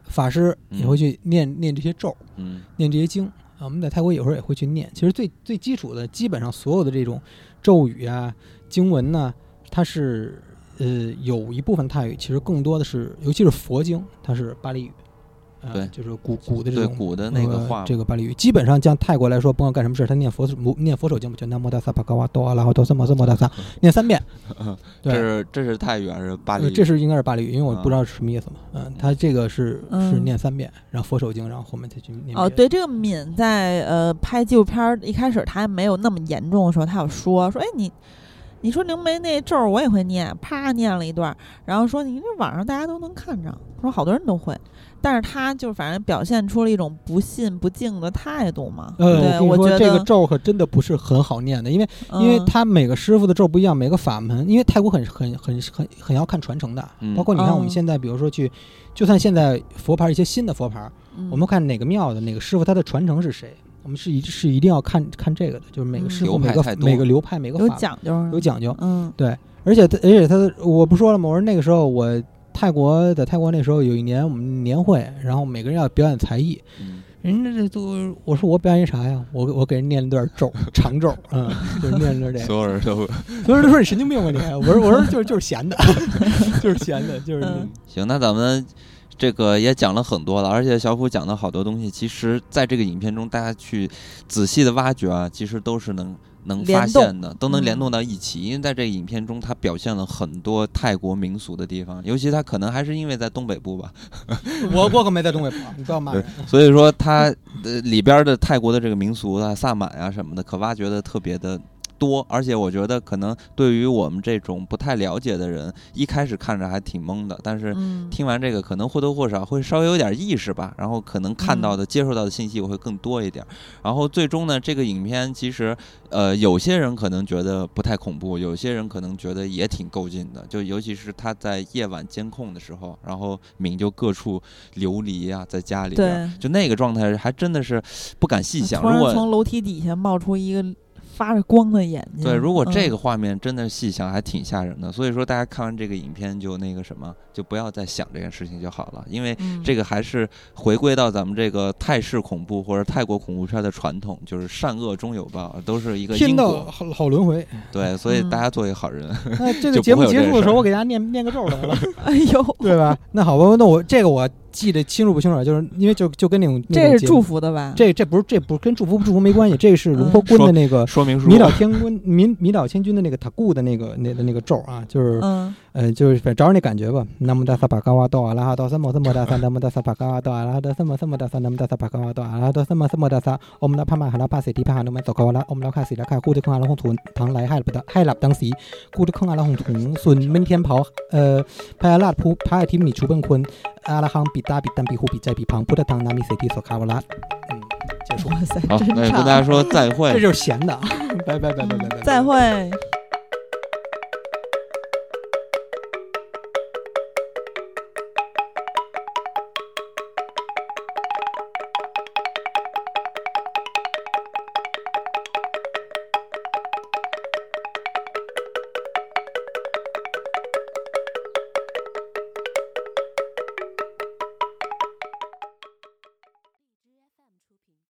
法师也会去念念这些咒，嗯，念这些经。啊，我们在泰国有时候也会去念。其实最最基础的，基本上所有的这种咒语啊、经文呢，它是呃有一部分泰语，其实更多的是，尤其是佛经，它是巴利语。对，就是古古的这种古的那个话，这个巴利语，基本上像泰国来说，不管干什么事他念佛念佛手经不就南摩大萨巴嘎哇多阿拉哈多萨摩萨摩大萨，念三遍。[laughs] 这是这是泰语还是巴利？这是应该是巴利语，因为我不知道是什么意思嘛。嗯，他这个是是念三遍，然后佛手经，然后后面再去念。哦，对，这个敏在呃拍纪录片一开始他还没有那么严重的时候，他有说说，哎你。你说灵媒那咒我也会念，啪念了一段，然后说你这网上大家都能看着，说好多人都会，但是他就反正表现出了一种不信不敬的态度嘛。呃，我说这个咒可真的不是很好念的，因为因为他每个师傅的咒不一样，每个法门，因为泰国很很很很很要看传承的，包括你看我们现在比如说去，就算现在佛牌一些新的佛牌，我们看哪个庙的哪个师傅他的传承是谁。我们是一是一定要看看这个的，就是每个师傅每个每个流派每个有讲究，有讲究。嗯，对，而且而且他我不说了吗？我说那个时候我泰国在泰国那时候有一年我们年会，然后每个人要表演才艺，嗯人家这都我说我表演啥呀？我我给人念了段咒 [laughs] 长咒，嗯，就是念了这。所有人都所有人都说你神经病吧你？[laughs] 我说我说就是就是闲的，就是闲的，[laughs] 就是行。那咱们。这个也讲了很多了，而且小虎讲的好多东西，其实在这个影片中，大家去仔细的挖掘啊，其实都是能能发现的，都能联动到一起。因为在这个影片中，它表现了很多泰国民俗的地方，尤其它可能还是因为在东北部吧。我我可没在东北部，你不要骂人。所以说，它呃里边的泰国的这个民俗啊、萨满啊什么的，可挖掘的特别的。多，而且我觉得可能对于我们这种不太了解的人，一开始看着还挺懵的，但是听完这个，可能或多或少会稍微有点意识吧，然后可能看到的、接受到的信息会更多一点。然后最终呢，这个影片其实，呃，有些人可能觉得不太恐怖，有些人可能觉得也挺够劲的。就尤其是他在夜晚监控的时候，然后敏就各处流离啊，在家里边，就那个状态还真的是不敢细想。如果从楼梯底下冒出一个。发着光的眼睛。对，如果这个画面真的细想，还挺吓人的。所以说，大家看完这个影片就那个什么，就不要再想这件事情就好了。因为这个还是回归到咱们这个泰式恐怖或者泰国恐怖片的传统，就是善恶终有报，都是一个天道好好轮回。对，所以大家做一个好人。那这个 [laughs] 节目结束的时候，我给大家念念个咒得了。[laughs] 哎呦，对吧？那好吧，那我这个我。记得清楚不清楚？就是因为就就跟那种这是祝福的吧？这这不是这不跟祝福不祝福没关系，这是龙婆 quân 的那个说明书，弥导天 quân 弥弥导千军的那个塔固的那个那的那个咒啊，就是嗯。就是找那感觉吧。那么大萨巴嘎哇多阿拉哈多萨摩萨摩达萨，那么大萨巴嘎哇多阿拉哈多萨摩萨摩达萨，那么大萨巴嘎哇多阿拉哈多萨摩萨摩达萨。我们那帕玛哈拉帕西提帕哈努曼索卡瓦拉，我们那卡西拉卡库德空阿拉红图唐来海不达海拉当西，库德空阿拉红图孙明天跑呃，帕亚拉普帕亚提米出本坤阿拉哈比达比丹比胡比寨比旁普德唐纳米西提索卡瓦拉。结束，哇塞，真好！那跟大家说再会，[laughs] 这就是闲的，[laughs] 拜拜拜拜拜拜，再会。